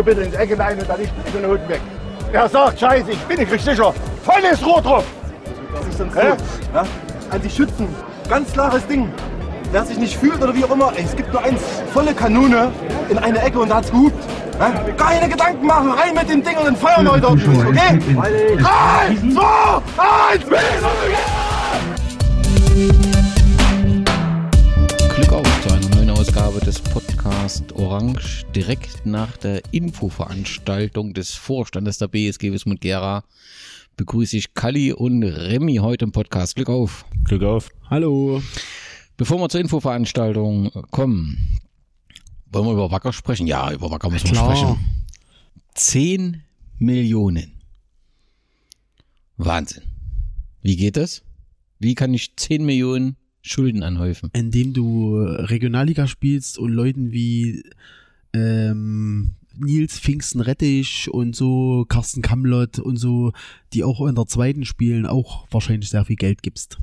so bitte ins Ecke rein und dann nicht mit den Noten weg. Er sagt, scheiße, ich bin, nicht richtig sicher volles Rohr drauf. Was ist denn ja? An die Schützen, ganz klares Ding. Wer sich nicht fühlt oder wie auch immer, ey, es gibt nur eins, volle Kanone in eine Ecke und da hat's gehupt. Ja? Keine Gedanken machen, rein mit dem Ding und dann feuern wir heute auf okay? 3, 2, 1, Ausgabe des Podcast Orange. Direkt nach der Infoveranstaltung des Vorstandes der BSG Wismut Gera begrüße ich Kalli und Remy heute im Podcast. Glück auf. Glück auf. Hallo. Bevor wir zur Infoveranstaltung kommen, wollen wir über Wacker sprechen? Ja, über Wacker müssen wir Klar. sprechen. 10 Millionen. Wahnsinn. Wie geht das? Wie kann ich 10 Millionen Schulden anhäufen? Indem du Regionalliga spielst und Leuten wie ähm, Nils Pfingsten Rettich und so, Carsten Kamlott und so, die auch in der zweiten spielen, auch wahrscheinlich sehr viel Geld gibst.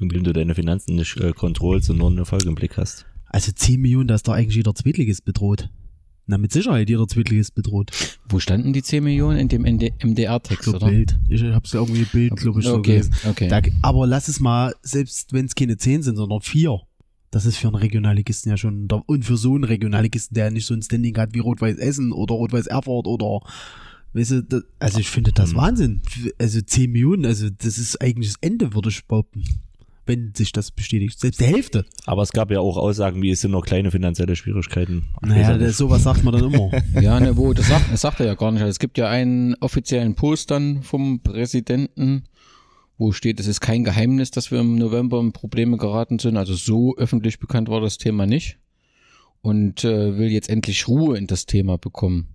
Indem du deine Finanzen nicht äh, kontrollst und nur einen Erfolg im Blick hast. Also 10 Millionen, da ist doch eigentlich jeder Zweitligist bedroht. Na, mit Sicherheit jeder Zweitligist bedroht. Wo standen die 10 Millionen? In dem MDR-Text, So oder? Bild. Ich hab's ja irgendwie Bild, glaube ich, so Okay, gelesen. okay. Da, aber lass es mal, selbst wenn es keine 10 sind, sondern 4. Das ist für einen Regionalligisten ja schon, und für so einen Regionalligisten, der nicht so ein Standing hat wie Rot-Weiß Essen oder Rot-Weiß Erfurt oder, weißt du, das, also ich finde das Wahnsinn. Also 10 Millionen, also das ist eigentlich das Ende, würde ich behaupten. Wenn sich das bestätigt. Selbst die Hälfte. Aber es gab ja auch Aussagen, wie es sind noch kleine finanzielle Schwierigkeiten. Naja, das, sowas sagt man dann immer. Ja, ne, wo, das sagt, das sagt er ja gar nicht. Also Es gibt ja einen offiziellen Post dann vom Präsidenten, wo steht, es ist kein Geheimnis, dass wir im November in Probleme geraten sind. Also so öffentlich bekannt war das Thema nicht. Und äh, will jetzt endlich Ruhe in das Thema bekommen.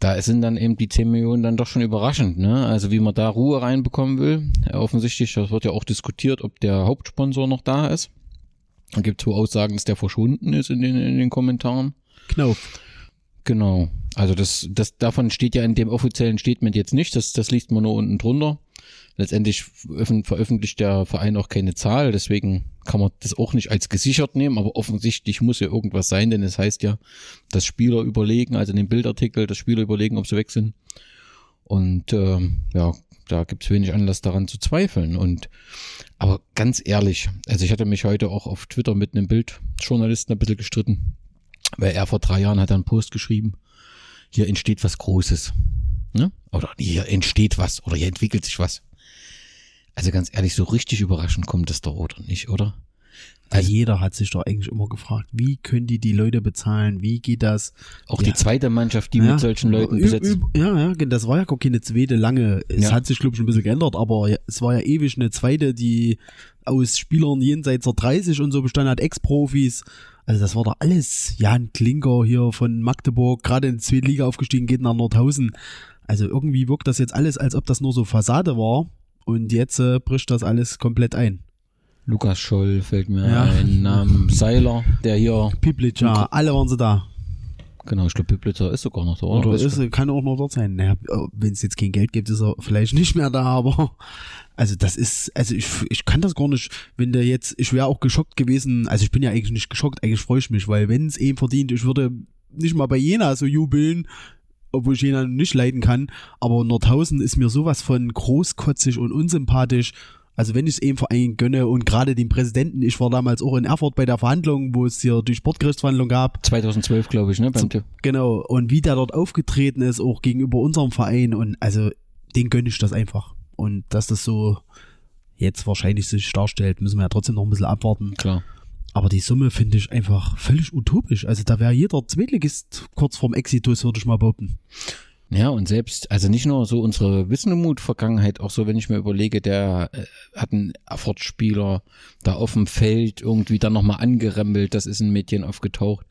Da sind dann eben die 10 Millionen dann doch schon überraschend, ne? Also wie man da Ruhe reinbekommen will. Offensichtlich, das wird ja auch diskutiert, ob der Hauptsponsor noch da ist. Da gibt es so Aussagen, dass der verschwunden ist in den, in den Kommentaren. Knauf. Genau. Also das, das davon steht ja in dem offiziellen Statement jetzt nicht. Das, das liest man nur unten drunter. Letztendlich veröffent- veröffentlicht der Verein auch keine Zahl, deswegen kann man das auch nicht als gesichert nehmen, aber offensichtlich muss ja irgendwas sein, denn es heißt ja, dass Spieler überlegen, also in dem Bildartikel, dass Spieler überlegen, ob sie weg sind. Und ähm, ja, da gibt's wenig Anlass daran zu zweifeln. Und aber ganz ehrlich, also ich hatte mich heute auch auf Twitter mit einem Bildjournalisten ein bisschen gestritten, weil er vor drei Jahren hat einen Post geschrieben, hier entsteht was Großes. Ne? Oder hier entsteht was oder hier entwickelt sich was. Also ganz ehrlich, so richtig überraschend kommt das doch oder nicht, oder? Also jeder hat sich doch eigentlich immer gefragt, wie können die die Leute bezahlen? Wie geht das? Auch Ja. die zweite Mannschaft, die Ja, mit solchen Leuten besetzt. Ja, ja, das war ja gar keine zweite lange. Es Ja. hat sich, glaube ich, ein bisschen geändert, aber es war ja ewig eine zweite, die aus Spielern jenseits der 30 und so bestand hat, Ex-Profis. Also das war doch alles. Jan Klinker hier von Magdeburg, gerade in die zweite Liga aufgestiegen, geht nach Nordhausen. Also irgendwie wirkt das jetzt alles, als ob das nur so Fassade war. Und jetzt äh, bricht das alles komplett ein. Lukas Scholl fällt mir Ja. ein, Namen Seiler, der hier, Piplica, alle waren sie da. genau, ich glaube, Piplitzer ist sogar noch da, oder? Oder ist, kann auch noch dort sein. Naja, wenn es jetzt kein Geld gibt, ist er vielleicht nicht mehr da, aber also das ist, also ich, ich kann das gar nicht, wenn der jetzt, ich wäre auch geschockt gewesen, also ich bin ja eigentlich nicht geschockt, eigentlich freue ich mich, weil wenn es eben verdient, ich würde nicht mal bei Jena so jubeln, obwohl ich Jena nicht leiden kann, aber Nordhausen ist mir sowas von großkotzig und unsympathisch. Also wenn ich es eben Verein gönne und gerade den Präsidenten, ich war damals auch in Erfurt bei der Verhandlung, wo es hier die Sportgerichtsverhandlung gab, 2012, glaube ich, ne? Beim Tipp. Genau, und wie der dort aufgetreten ist, auch gegenüber unserem Verein und also den gönne ich das einfach. Und dass das so jetzt wahrscheinlich sich darstellt, müssen wir ja trotzdem noch ein bisschen abwarten. Klar. Aber die Summe finde ich einfach völlig utopisch. Also da wäre jeder Zweitligist kurz vorm Exitus, würde ich mal behaupten. Ja, und selbst, also nicht nur so unsere Wissenmut-Vergangenheit, auch so, wenn ich mir überlege, der äh, hat einen Erfurt-Spieler da auf dem Feld irgendwie dann nochmal angerempelt, das ist in Medien aufgetaucht.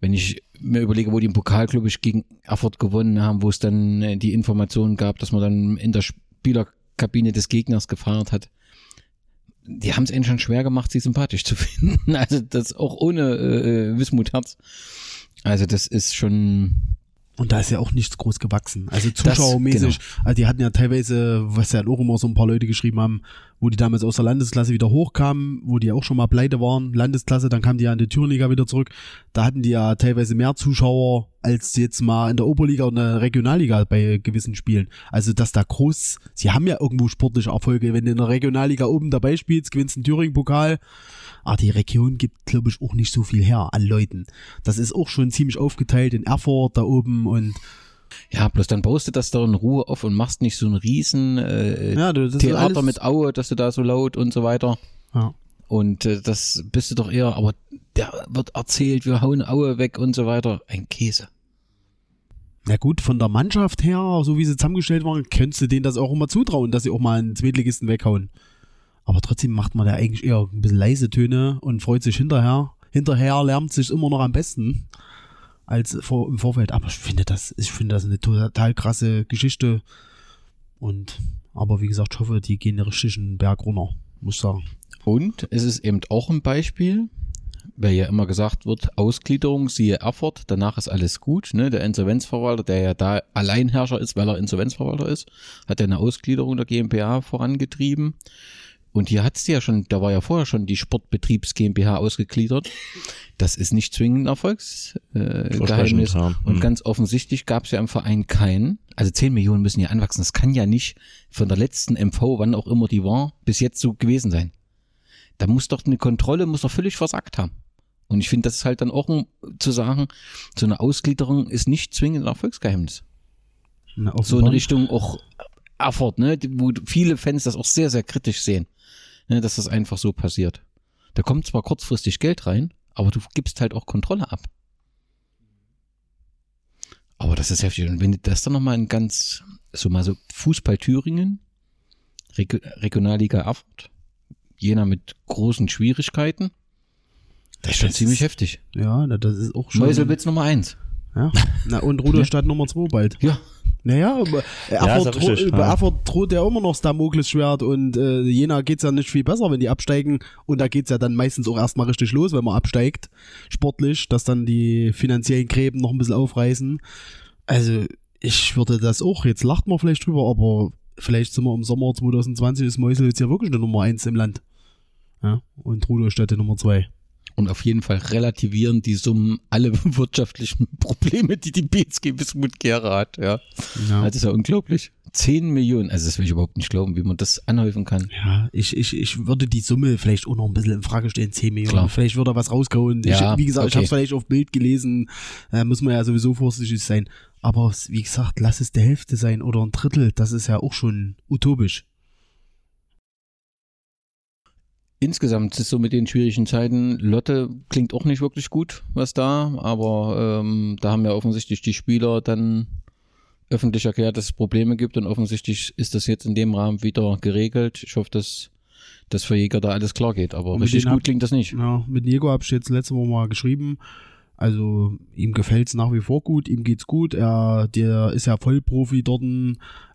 Wenn ich mir überlege, wo die im Pokal, glaube ich, gegen Erfurt gewonnen haben, wo es dann äh, die Information gab, dass man dann in der Spielerkabine des Gegners gefeiert hat. die haben es ihnen schon schwer gemacht, sie sympathisch zu finden. Also das auch ohne äh, Wismut Herz. Also das ist schon Und da ist ja auch nichts groß gewachsen. Also Das- zuschauermäßig, genau. also die hatten ja teilweise, was ja auch immer so ein paar Leute geschrieben haben, wo die damals aus der Landesklasse wieder hochkamen, wo die auch schon mal pleite waren, Landesklasse, dann kamen die ja in die Thüringenliga wieder zurück. Da hatten die ja teilweise mehr Zuschauer als jetzt mal in der Oberliga und der Regionalliga bei gewissen Spielen. Also dass da groß, sie haben ja irgendwo sportliche Erfolge. Wenn du in der Regionalliga oben dabei spielst, gewinnst einen Thüringen-Pokal, aber die Region gibt, glaube ich, auch nicht so viel her an Leuten. Das ist auch schon ziemlich aufgeteilt in Erfurt da oben und Ja, bloß dann baust du das da in Ruhe auf und machst nicht so ein riesen äh, Ja, du- Theater mit Aue, dass du da so laut und so weiter. ja. Und äh, das bist du doch eher, aber der wird erzählt, wir hauen Aue weg und so weiter. Ein Käse. Na gut, von der Mannschaft her, so wie sie zusammengestellt waren, könntest du denen das auch immer zutrauen, dass sie auch mal einen Zweitligisten weghauen. Aber trotzdem macht man da eigentlich eher ein bisschen leise Töne und freut sich hinterher. Hinterher lärmt sich immer noch am besten als vor, im Vorfeld. Aber ich finde das, ich finde das eine total krasse Geschichte. Und, aber wie gesagt, ich hoffe, die gehen den richtigen Berg runter, muss ich sagen. Und es ist eben auch ein Beispiel, weil ja immer gesagt wird, Ausgliederung, siehe Erfurt, danach ist alles gut. Ne? Der Insolvenzverwalter, der ja da Alleinherrscher ist, weil er Insolvenzverwalter ist, hat ja eine Ausgliederung der GmbH vorangetrieben. Und hier hat's ja schon, da war ja vorher schon die Sportbetriebs GmbH ausgegliedert. Das ist nicht zwingend ein Erfolgsgeheimnis. Äh. Und Mhm. ganz offensichtlich gab's ja im Verein keinen. Also 10 Millionen müssen ja anwachsen. Das kann ja nicht von der letzten MV, wann auch immer die war, bis jetzt so gewesen sein. Da muss doch eine Kontrolle, muss doch völlig versagt haben. Und ich finde, das ist halt dann auch um zu sagen, so eine Ausgliederung ist nicht zwingend ein Erfolgsgeheimnis. Na, So in. Richtung auch Erfurt, ne, wo viele Fans das auch sehr, sehr kritisch sehen, ne, dass das einfach so passiert. Da kommt zwar kurzfristig Geld rein, aber du gibst halt auch Kontrolle ab. Aber das ist heftig. Und wenn du das dann nochmal in ganz, so mal so Fußball Thüringen, Reg Regionalliga Erfurt, Jena mit großen Schwierigkeiten, das ist schon Das ziemlich ist- heftig. Ja, das ist auch schon. Meuselwitz Nummer eins. Ja. Na, und Ruderstadt Nummer 2 bald. Ja, Naja, Erfurt, ja dro richtig, bei ja. Erfurt droht ja immer noch das Damoklesschwert und äh, Jena geht's ja nicht viel besser, wenn die absteigen. Und da geht's ja dann meistens auch erstmal richtig los, wenn man absteigt, sportlich, dass dann die finanziellen Gräben noch ein bisschen aufreißen. Also, ich würde das auch, jetzt lacht man vielleicht drüber, aber vielleicht sind wir im Sommer 2020 ist Meusel jetzt ja wirklich eine Nummer 1 im Land. Ja, und Rudolstadt die Nummer 2. Und auf jeden Fall relativieren die Summen alle wirtschaftlichen Probleme, die die BSG Wismut Gera hat. Ja. Ja. Das ist ja unglaublich. 10 Millionen, also das will ich überhaupt nicht glauben, wie man das anhäufen kann. Ja, ich, ich, ich würde die Summe vielleicht auch noch ein bisschen in Frage stellen, 10 Millionen. Klar. Vielleicht würde er was rausgehauen. Ja, ich, wie gesagt, ich okay. habe es vielleicht auf Bild gelesen. Da muss man ja sowieso vorsichtig sein. Aber wie gesagt, lass es der Hälfte sein oder ein Drittel. Das ist ja auch schon utopisch. Insgesamt ist es so mit den schwierigen Zeiten, Lotte klingt auch nicht wirklich gut, was da, aber ähm, da haben ja offensichtlich die Spieler dann öffentlich erklärt, dass es Probleme gibt und offensichtlich ist das jetzt in dem Rahmen wieder geregelt. Ich hoffe, dass dass für Jäger da alles klar geht, aber richtig gut klingt das nicht. Ja, mit Diego habe ich jetzt letzte Woche mal geschrieben. Also ihm gefällt's nach wie vor gut, ihm geht's gut. Er der ist ja Vollprofi dort.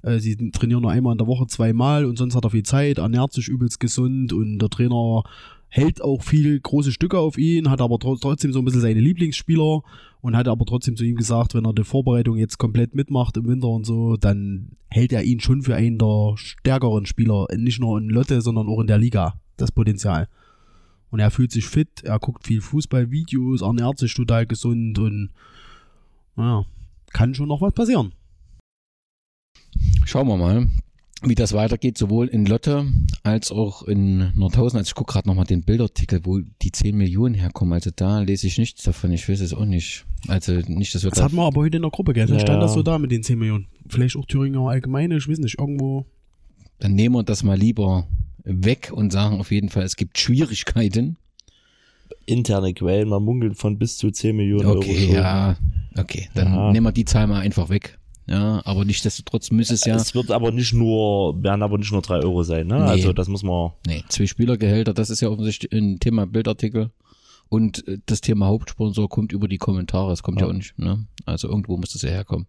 Äh, sie trainieren nur einmal in der Woche zweimal und sonst hat er viel Zeit, ernährt sich übelst gesund und der Trainer hält auch viel große Stücke auf ihn, hat aber tro- trotzdem so ein bisschen seine Lieblingsspieler und hat aber trotzdem zu ihm gesagt, wenn er die Vorbereitung jetzt komplett mitmacht im Winter und so, dann hält er ihn schon für einen der stärkeren Spieler, nicht nur in Lotte, sondern auch in der Liga, das Potenzial. Und er fühlt sich fit, er guckt viel Fußballvideos, ernährt sich total gesund und ja, kann schon noch was passieren. Schauen wir mal, wie das weitergeht, sowohl in Lotte als auch in Nordhausen. Also ich gucke gerade nochmal den Bildartikel, wo die 10 Millionen herkommen. Also da lese ich nichts davon. Ich weiß es auch nicht. Also nicht, dass wir Das da hatten wir aber heute in der Gruppe, gell? Da Ja, stand das so da mit den 10 Millionen. Vielleicht auch Thüringer allgemeine, ich weiß nicht, irgendwo. dann nehmen wir das mal lieber weg und sagen auf jeden Fall, es gibt Schwierigkeiten. Interne Quellen, man munkelt von bis zu 10 Millionen Okay, Euro. ja, okay, dann Ja. nehmen wir die Zahl mal einfach weg. Ja, aber nichtsdestotrotz müsste es ja, Es wird aber nicht nur, werden aber nicht nur 3 Euro sein, ne? Nee. Also das muss man. nee, zwei Spielergehälter, das ist ja offensichtlich ein Thema Bildartikel. Und äh, das Thema Hauptsponsor kommt über die Kommentare, es kommt ja, Ja. auch nicht, ne? Also irgendwo muss das ja herkommen.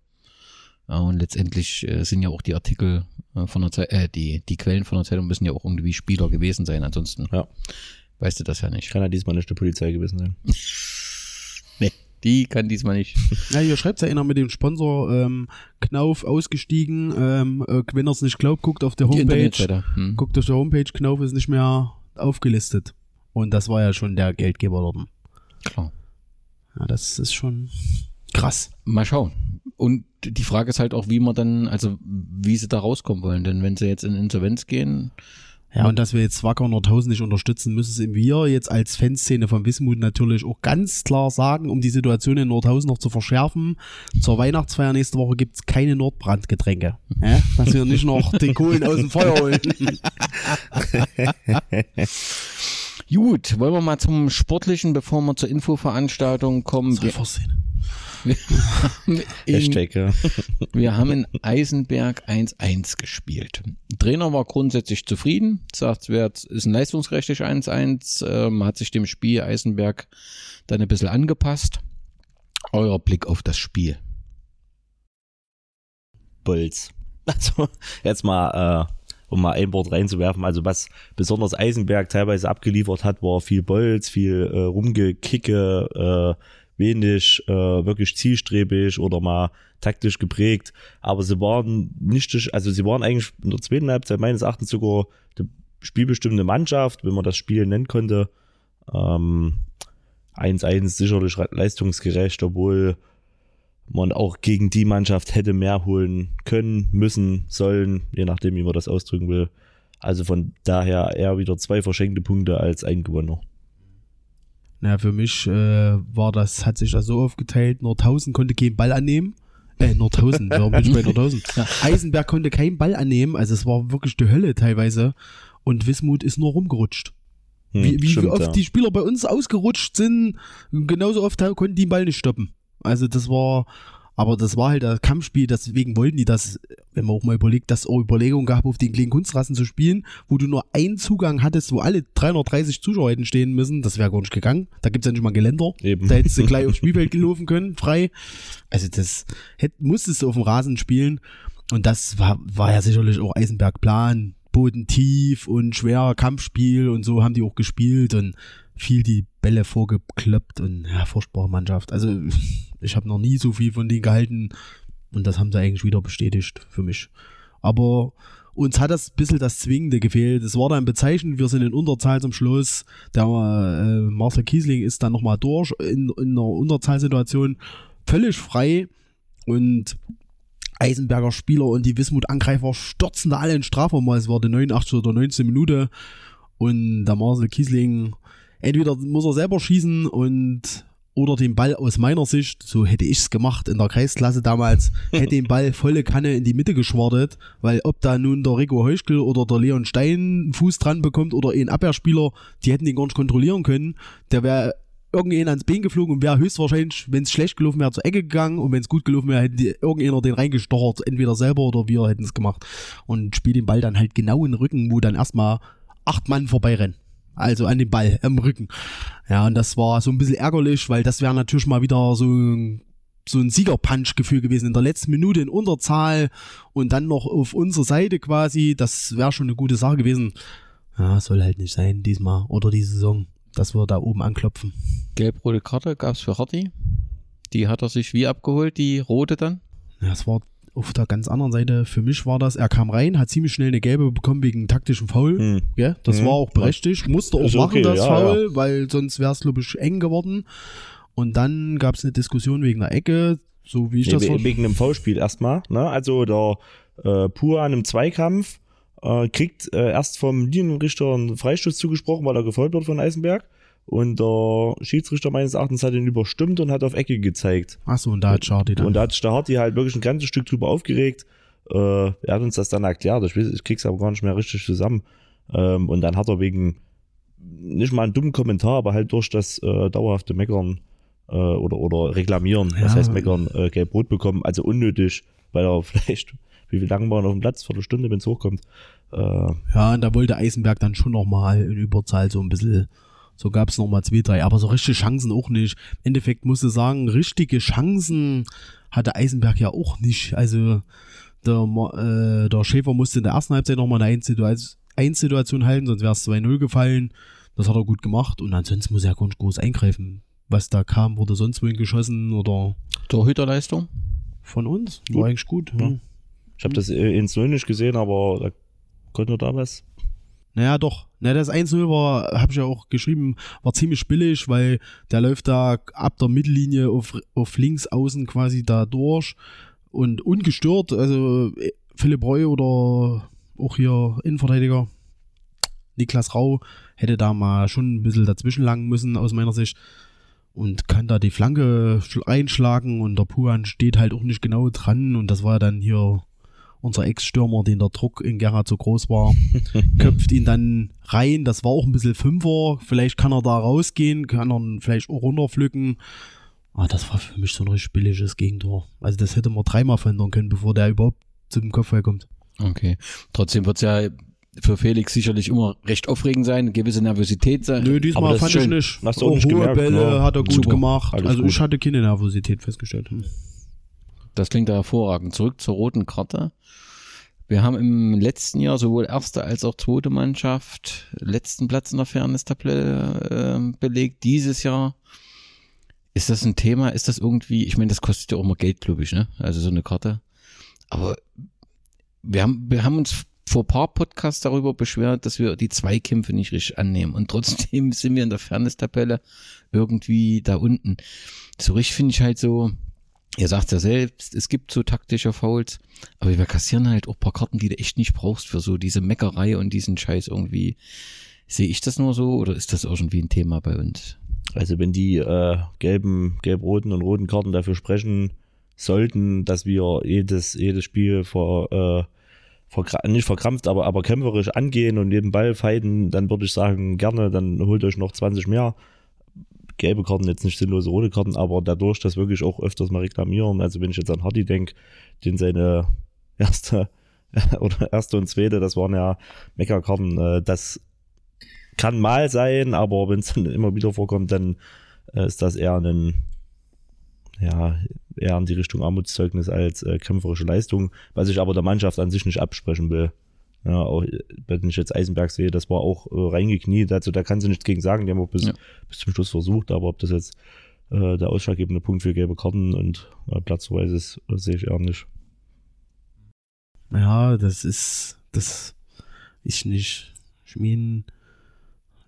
Und letztendlich äh, sind ja auch die Artikel äh, von der Zeit, äh, die, die Quellen von der Zeitung müssen ja auch irgendwie Spieler gewesen sein. Ansonsten Ja. weißt du das ja nicht. Kann ja diesmal nicht die Polizei gewesen sein. Nee, die kann diesmal nicht. Ja, hier schreibt ja einer mit dem Sponsor ähm, Knauf ausgestiegen. Ähm, äh, wenn er es nicht glaubt, guckt auf der Homepage. Hm. Guckt auf der Homepage, Knauf ist nicht mehr aufgelistet. Und das war ja schon der Geldgeber dort. Klar. Ja, das ist schon krass. Mal schauen. Und die Frage ist halt auch, wie man dann, also wie sie da rauskommen wollen. Denn wenn sie jetzt in Insolvenz gehen, Ja, und dass wir jetzt Wacker Nordhausen nicht unterstützen, müssen wir jetzt als Fanszene von Wismut natürlich auch ganz klar sagen, um die Situation in Nordhausen noch zu verschärfen. Zur Weihnachtsfeier nächste Woche gibt's keine Nordbrandgetränke. Ja? Dass wir nicht noch den Kohlen aus dem Feuer holen. Gut, wollen wir mal zum Sportlichen, bevor wir zur Infoveranstaltung kommen. Versehen. in, Hashtag, ja. wir haben in Eisenberg 1-1 gespielt. Trainer war grundsätzlich zufrieden, sagt, es ist ein leistungsgerechtes 1-1, ähm, hat sich dem Spiel Eisenberg dann ein bisschen angepasst. Euer Blick auf das Spiel. Bolz. Also, jetzt mal, äh, um mal ein Wort reinzuwerfen, also was besonders Eisenberg teilweise abgeliefert hat, war viel Bolz, viel äh, Rumgekicke, äh, wenig äh, wirklich zielstrebig oder mal taktisch geprägt, aber sie waren nicht, also sie waren eigentlich in der zweiten Halbzeit meines Erachtens sogar die spielbestimmende Mannschaft, wenn man das Spiel nennen konnte. Ähm, 1-1 sicherlich leistungsgerecht, obwohl man auch gegen die Mannschaft hätte mehr holen können, müssen, sollen, je nachdem, wie man das ausdrücken will. Also von daher eher wieder zwei verschenkte Punkte als ein Gewinner. Na, für mich äh, war das, hat sich das so aufgeteilt, Nordhausen konnte keinen Ball annehmen. Äh, Nordhausen, warum bin ich bei Nordhausen? Eisenberg konnte keinen Ball annehmen, also es war wirklich die Hölle teilweise. Und Wismut ist nur rumgerutscht. Hm, Wie, wie stimmt, oft ja. die Spieler bei uns ausgerutscht sind, genauso oft konnten die den Ball nicht stoppen. Also das war, aber das war halt das Kampfspiel, deswegen wollten die das, wenn man auch mal überlegt, dass es auch Überlegungen gab, auf den kleinen Kunstrassen zu spielen, wo du nur einen Zugang hattest, wo alle 330 Zuschauer hätten stehen müssen, das wäre gar nicht gegangen. Da gibt's ja nicht mal ein Geländer. Eben. Da hättest du gleich aufs Spielfeld gelaufen können, frei. Also das hätt, musstest du auf dem Rasen spielen. Und das war, war ja sicherlich auch Eisenberg Plan. Boden tief und schwer Kampfspiel und so haben die auch gespielt und viel die Bälle vorgekloppt und ja, furchtbare Mannschaft. Also ich habe noch nie so viel von denen gehalten und das haben sie eigentlich wieder bestätigt für mich. Aber uns hat das ein bisschen das Zwingende gefehlt. Es war dann bezeichnend, wir sind in Unterzahl zum Schluss. Der äh, Marcel Kiesling ist dann nochmal durch in, in einer Unterzahlsituation völlig frei und Eisenberger Spieler und die Wismut-Angreifer stürzen da alle in Strafraum. Es war die 89 oder 19 Minute und der Marcel Kiesling entweder muss er selber schießen und oder den Ball aus meiner Sicht, so hätte ich es gemacht in der Kreisklasse damals, hätte den Ball volle Kanne in die Mitte geschwartet, weil ob da nun der Rico Heuschkel oder der Leon Stein einen Fuß dran bekommt oder ein Abwehrspieler, die hätten den gar nicht kontrollieren können. Der wäre irgendjemand ans Bein geflogen und wäre höchstwahrscheinlich, wenn es schlecht gelaufen wäre, zur Ecke gegangen und wenn es gut gelaufen wäre, hätte die- irgendjemand den reingestochert, entweder selber oder wir hätten es gemacht und spielt den Ball dann halt genau in den Rücken, wo dann erstmal acht Mann vorbeirennen. Also an den Ball, am Rücken. Ja, und das war so ein bisschen ärgerlich, weil das wäre natürlich mal wieder so ein, so ein Siegerpunch-Gefühl gewesen. In der letzten Minute in Unterzahl und dann noch auf unserer Seite quasi. Das wäre schon eine gute Sache gewesen. Ja, soll halt nicht sein diesmal oder die Saison, dass wir da oben anklopfen. Gelb-rote Karte gab's für Hardy. Die hat er sich wie abgeholt, die rote dann? Ja, es war auf der ganz anderen Seite. Für mich war das, er kam rein, hat ziemlich schnell eine gelbe bekommen wegen taktischem Foul. Hm. Ja, das Mhm. war auch berechtigt. Musste auch Ist machen, okay, das ja, Foul, weil sonst wäre es, glaube ich, eng geworden. Und dann gab es eine Diskussion wegen der Ecke, so wie ich Nee, das we- ver- wegen einem V-Spiel erstmal. Ne? Also der äh, Pur an einem Zweikampf äh, kriegt äh, erst vom Linienrichter einen Freistoß zugesprochen, weil er gefolgt wird von Eisenberg. Und der Schiedsrichter meines Erachtens hat ihn überstimmt und hat auf Ecke gezeigt. Achso, und da hat Chardy dann. Und da hat sich der Hardy halt wirklich ein ganzes Stück drüber aufgeregt. Äh, er hat uns das dann erklärt. Ich, weiß, ich krieg's aber gar nicht mehr richtig zusammen. Ähm, und dann hat er wegen nicht mal einen dummen Kommentar, aber halt durch das äh, dauerhafte Meckern äh, oder, oder Reklamieren, was Ja. heißt Meckern, äh, gelb-rot bekommen. Also unnötig, weil er vielleicht, wie viel lange waren auf dem Platz? Viertelstunde, wenn es hochkommt. Äh, ja, und da wollte Eisenberg dann schon nochmal in Überzahl so ein bisschen, so gab es nochmal zwei, drei, aber so richtige Chancen auch nicht. Im Endeffekt musste sagen, richtige Chancen hatte Eisenberg ja auch nicht. Also der, äh, der Schäfer musste in der ersten Halbzeit nochmal eine Einsituation, halten, sonst wäre es 2-0 gefallen. Das hat er gut gemacht und ansonsten muss er gar nicht groß eingreifen. Was da kam, wurde sonst wohin geschossen oder Torhüterleistung? von uns. Gut. War eigentlich gut. Ja. Ja. Ich habe das äh, ins Null nicht gesehen, aber da konnte da was. Naja, doch. Na, das 1-0 war, habe ich ja auch geschrieben, war ziemlich billig, weil der läuft da ab der Mittellinie auf, auf links außen quasi da durch und ungestört. Also äh, Philipp Reu oder auch hier Innenverteidiger Niklas Rau hätte da mal schon ein bisschen dazwischen langen müssen aus meiner Sicht und kann da die Flanke sch- einschlagen und der Puan steht halt auch nicht genau dran und das war dann hier unser Ex-Stürmer, den der Druck in Gera zu groß war, köpft ihn dann rein. Das war auch ein bisschen Fünfer. Vielleicht kann er da rausgehen, kann er ihn vielleicht auch runterpflücken. Ah, das war für mich so ein richtig billiges Gegentor. Also das hätte man dreimal verhindern können, bevor der überhaupt zum Kopfball kommt. Okay. Trotzdem wird's ja für Felix sicherlich immer recht aufregend sein, eine gewisse Nervosität sein. Nö, Aber diesmal das fand ich schön. nicht. Hast du auch Auch nicht hohe gemerkt, Bälle ne? hat er gut Super. gemacht. Alles also gut. ich hatte keine Nervosität festgestellt. Hm. Das klingt ja hervorragend. Zurück zur roten Karte. Wir haben im letzten Jahr sowohl erste als auch zweite Mannschaft letzten Platz in der Fairness-Tabelle äh, belegt. Dieses Jahr ist das ein Thema? Ist das irgendwie, ich meine, das kostet ja auch immer Geld, glaube ich, ne? Also so eine Karte. Aber wir haben, wir haben uns vor ein paar Podcasts darüber beschwert, dass wir die Zweikämpfe nicht richtig annehmen. Und trotzdem sind wir in der Fairness-Tabelle irgendwie da unten. So finde ich halt so, Ihr sagt ja selbst, es gibt so taktische Fouls, aber wir kassieren halt auch paar Karten, die du echt nicht brauchst für so diese Meckerei und diesen Scheiß irgendwie. Sehe ich das nur so oder ist das irgendwie ein Thema bei uns? Also wenn die äh, gelben, gelb-roten und roten Karten dafür sprechen sollten, dass wir jedes, jedes Spiel vor, äh, verkra nicht verkrampft, aber, aber kämpferisch angehen und jeden Ball fighten, dann würde ich sagen, gerne, dann holt euch noch 20 mehr. Gelbe Karten, jetzt nicht sinnlose rote Karten, aber dadurch, dass wirklich auch öfters mal reklamieren, also wenn ich jetzt an Hardy denke, den seine erste oder erste und zweite, das waren ja Meckerkarten, äh, das kann mal sein, aber wenn es dann immer wieder vorkommt, dann äh, ist das eher ein, ja, eher in die Richtung Armutszeugnis als äh, kämpferische Leistung, was ich aber der Mannschaft an sich nicht absprechen will. Ja, auch, äh, wenn ich jetzt Eisenberg sehe, das war auch äh, reingekniet, also da kann sie nichts gegen sagen, die haben auch bis, Ja. bis zum Schluss versucht, aber ob das jetzt äh, der ausschlaggebende Punkt für gelbe Karten und äh, Platzverweis ist, äh, sehe ich eher nicht. Ja, das ist, das ist nicht. Ich meine, äh,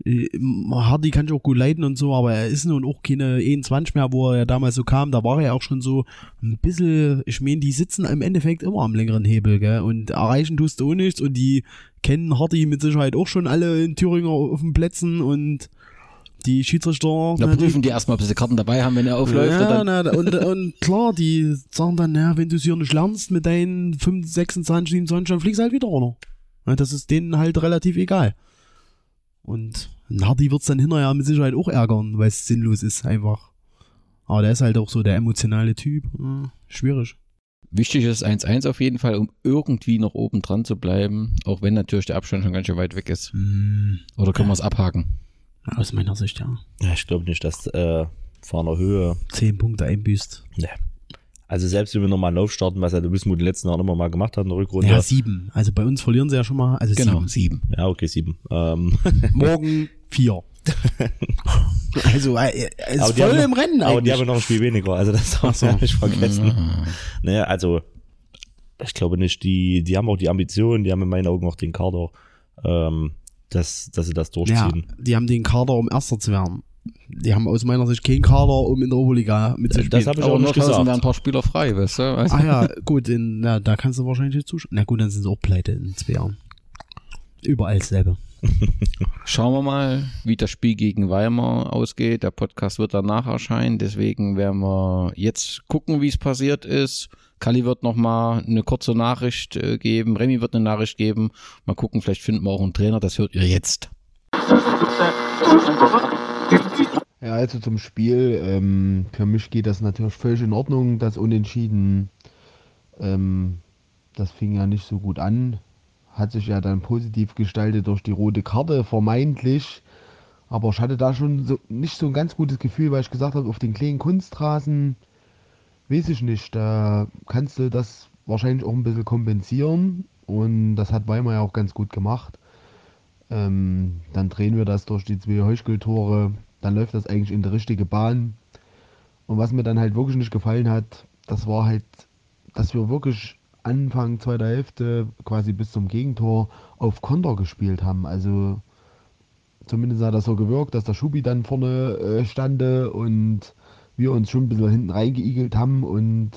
Hardy kann ich auch gut leiden und so, aber er ist nun auch keine 21 mehr, wo er ja damals so kam. Da war er ja auch schon so ein bisschen, ich meine, die sitzen im Endeffekt immer am längeren Hebel, gell? Und erreichen tust du auch nichts und die kennen Hardy mit Sicherheit auch schon alle in Thüringer auf den Plätzen und die Schiedsrichter. Da na, die- prüfen die erstmal, ob sie Karten dabei haben, wenn er aufläuft. ja, na, und, und klar, die sagen dann, ja, wenn du es hier nicht lernst mit deinen 25, 26, 27, dann fliegst du halt wieder runter. Ja, das ist denen halt relativ egal. Und Nardi wird's dann hinterher mit Sicherheit auch ärgern, weil es sinnlos ist einfach. Aber der ist halt auch so der emotionale Typ. Ja, schwierig. wichtig ist 1-1 auf jeden Fall, um irgendwie noch oben dran zu bleiben, auch wenn natürlich der Abstand schon ganz schön weit weg ist. Hm, Oder können wir es abhaken? aus meiner Sicht, ja. Ja, ich glaube nicht, dass äh, vor einer Höhe Zehn Punkte einbüßt. Ne. Also selbst wenn wir nochmal einen Lauf starten, was ja der Wismut in den letzten Jahren immer mal gemacht hat in der Rückrunde. Ja, sieben. Also bei uns verlieren sie ja schon mal. Also Genau, sieben. sieben. Ja, okay, sieben. Ähm, Morgen vier. also äh, es aber ist die voll noch- im Rennen aber die eigentlich. haben ja noch ein Spiel weniger, also das darf man so. ja nicht vergessen. Mhm. Naja, also ich glaube nicht, die, die haben auch die Ambition, die haben in meinen Augen auch den Kader, ähm, dass, dass sie das Ja, durchziehen. die haben den Kader, um Erster zu werden. Die haben aus meiner Sicht keinen Kader, um in der Oberliga mitzuspielen. Das habe ich Aber auch nicht gesagt. wären ein paar Spieler frei, weißt du? Also, Ah ja, gut, in, na, da kannst du wahrscheinlich nicht zuschauen. Na gut, dann sind sie auch pleite in zwei Jahren. Überall dasselbe. Schauen wir mal, wie das Spiel gegen Weimar ausgeht. Der Podcast wird danach erscheinen, deswegen werden wir jetzt gucken, wie es passiert ist. Kali wird nochmal eine kurze Nachricht äh, geben, Remy wird eine Nachricht geben. Mal gucken, vielleicht finden wir auch einen Trainer, das hört ihr jetzt. Ja, also zum Spiel. Ähm, für mich geht das natürlich völlig in Ordnung, das Unentschieden. Ähm, das fing ja nicht so gut an. Hat sich ja dann positiv gestaltet durch die rote Karte, vermeintlich. Aber ich hatte da schon so, nicht so ein ganz gutes Gefühl, weil ich gesagt habe, auf den kleinen Kunstrasen weiß ich nicht, da kannst du das wahrscheinlich auch ein bisschen kompensieren und das hat Weimar ja auch ganz gut gemacht. Ähm, dann drehen wir das durch die zwei Heuschkeltore, dann läuft das eigentlich in die richtige Bahn. Und was mir dann halt wirklich nicht gefallen hat, das war halt, dass wir wirklich Anfang zweiter Hälfte quasi bis zum Gegentor auf Konter gespielt haben. Also zumindest hat das so gewirkt, dass der Schubi dann vorne äh, stande und wir uns schon ein bisschen hinten reingeigelt haben und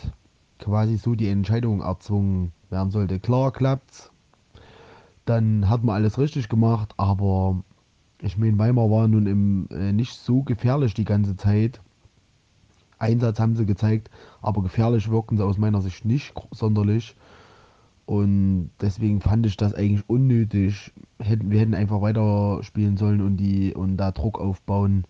quasi so die Entscheidung erzwungen werden sollte. Klar klappt's. Dann hat man alles richtig gemacht, aber ich meine, Weimar war nun im, äh, nicht so gefährlich die ganze Zeit. Einsatz haben sie gezeigt, aber gefährlich wirken sie aus meiner Sicht nicht sonderlich. Und deswegen fand ich das eigentlich unnötig. Hätten, wir hätten einfach weiter spielen sollen und, die, und da Druck aufbauen.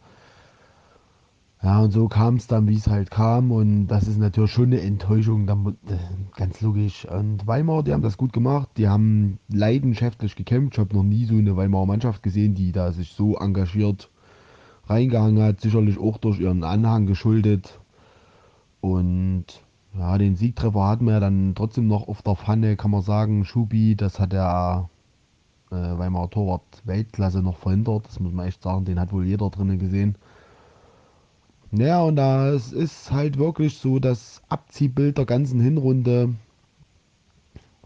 Ja, und so kam es dann, wie es halt kam. Und das ist natürlich schon eine Enttäuschung, äh, ganz logisch. Und Weimar, die haben das gut gemacht. Die haben leidenschaftlich gekämpft. Ich habe noch nie so eine Weimarer Mannschaft gesehen, die da sich so engagiert reingehangen hat. Sicherlich auch durch ihren Anhang geschuldet. Und ja, den Siegtreffer hatten wir dann trotzdem noch auf der Pfanne, kann man sagen. Schubi, das hat der äh, Weimarer Torwart Weltklasse noch verhindert. Das muss man echt sagen, den hat wohl jeder drinnen gesehen. Naja, und das ist halt wirklich so das Abziehbild der ganzen Hinrunde.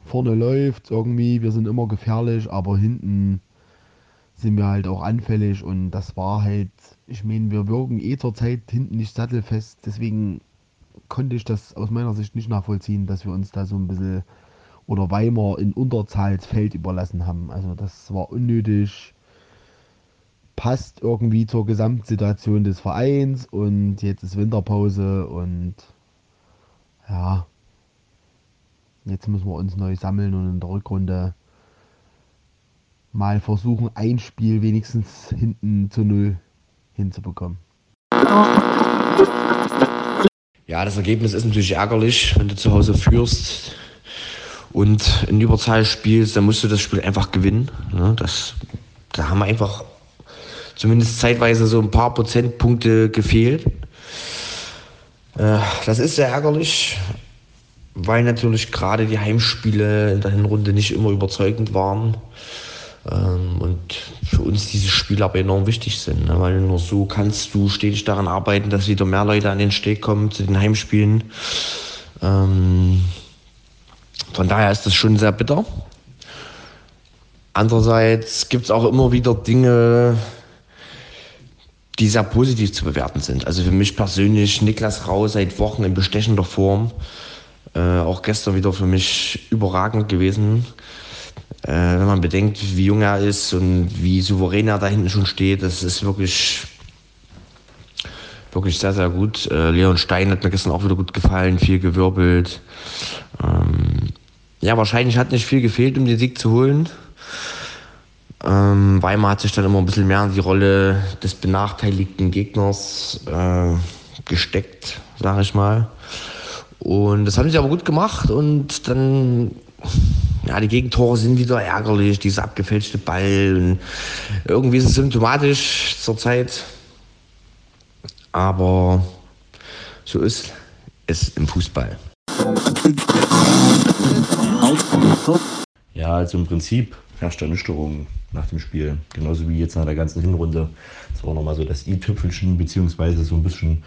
Vorne läuft irgendwie, wir sind immer gefährlich, aber hinten sind wir halt auch anfällig und das war halt, ich meine, wir wirken eh zur Zeit hinten nicht sattelfest, deswegen konnte ich das aus meiner Sicht nicht nachvollziehen, dass wir uns da so ein bisschen oder Weimar in Unterzahl das Feld überlassen haben. Also das war unnötig, passt irgendwie zur Gesamtsituation des Vereins und jetzt ist Winterpause und ja, jetzt müssen wir uns neu sammeln und in der Rückrunde mal versuchen, ein Spiel wenigstens hinten zu null hinzubekommen. Ja, das Ergebnis ist natürlich ärgerlich, wenn du zu Hause führst und in Überzahl spielst, dann musst du das Spiel einfach gewinnen. Ne? Das, da haben einfach zumindest zeitweise so ein paar Prozentpunkte gefehlt. Äh, das ist sehr ärgerlich, weil natürlich gerade die Heimspiele in der Hinrunde nicht immer überzeugend waren. Ähm, und für uns diese Spiele aber enorm wichtig sind, ne? weil nur so kannst du stetig daran arbeiten, dass wieder mehr Leute an den Steg kommen zu den Heimspielen. Ähm, von daher ist das schon sehr bitter. Andererseits gibt es auch immer wieder Dinge, die sehr positiv zu bewerten sind. Also für mich persönlich Niklas Rau seit Wochen in bestechender Form. Äh, auch gestern wieder für mich überragend gewesen. Äh, wenn man bedenkt, wie jung er ist und wie souverän er da hinten schon steht, das ist wirklich, wirklich sehr, sehr gut. Äh, Leon Stein hat mir gestern auch wieder gut gefallen, viel gewirbelt. Ähm, ja, wahrscheinlich hat nicht viel gefehlt, um den Sieg zu holen. Ähm, Weimar hat sich dann immer ein bisschen mehr in die Rolle des benachteiligten Gegners äh, gesteckt, sage ich mal. Und das haben sie aber gut gemacht und dann ja, die Gegentore sind wieder ärgerlich, dieser abgefälschte Ball. Und irgendwie ist es symptomatisch zurzeit. Aber so ist es im Fußball. Ja, also im Prinzip herrscht Ernüchterung nach dem Spiel. Genauso wie jetzt nach der ganzen Hinrunde. Das war nochmal so das i-Tüpfelchen, beziehungsweise so ein bisschen,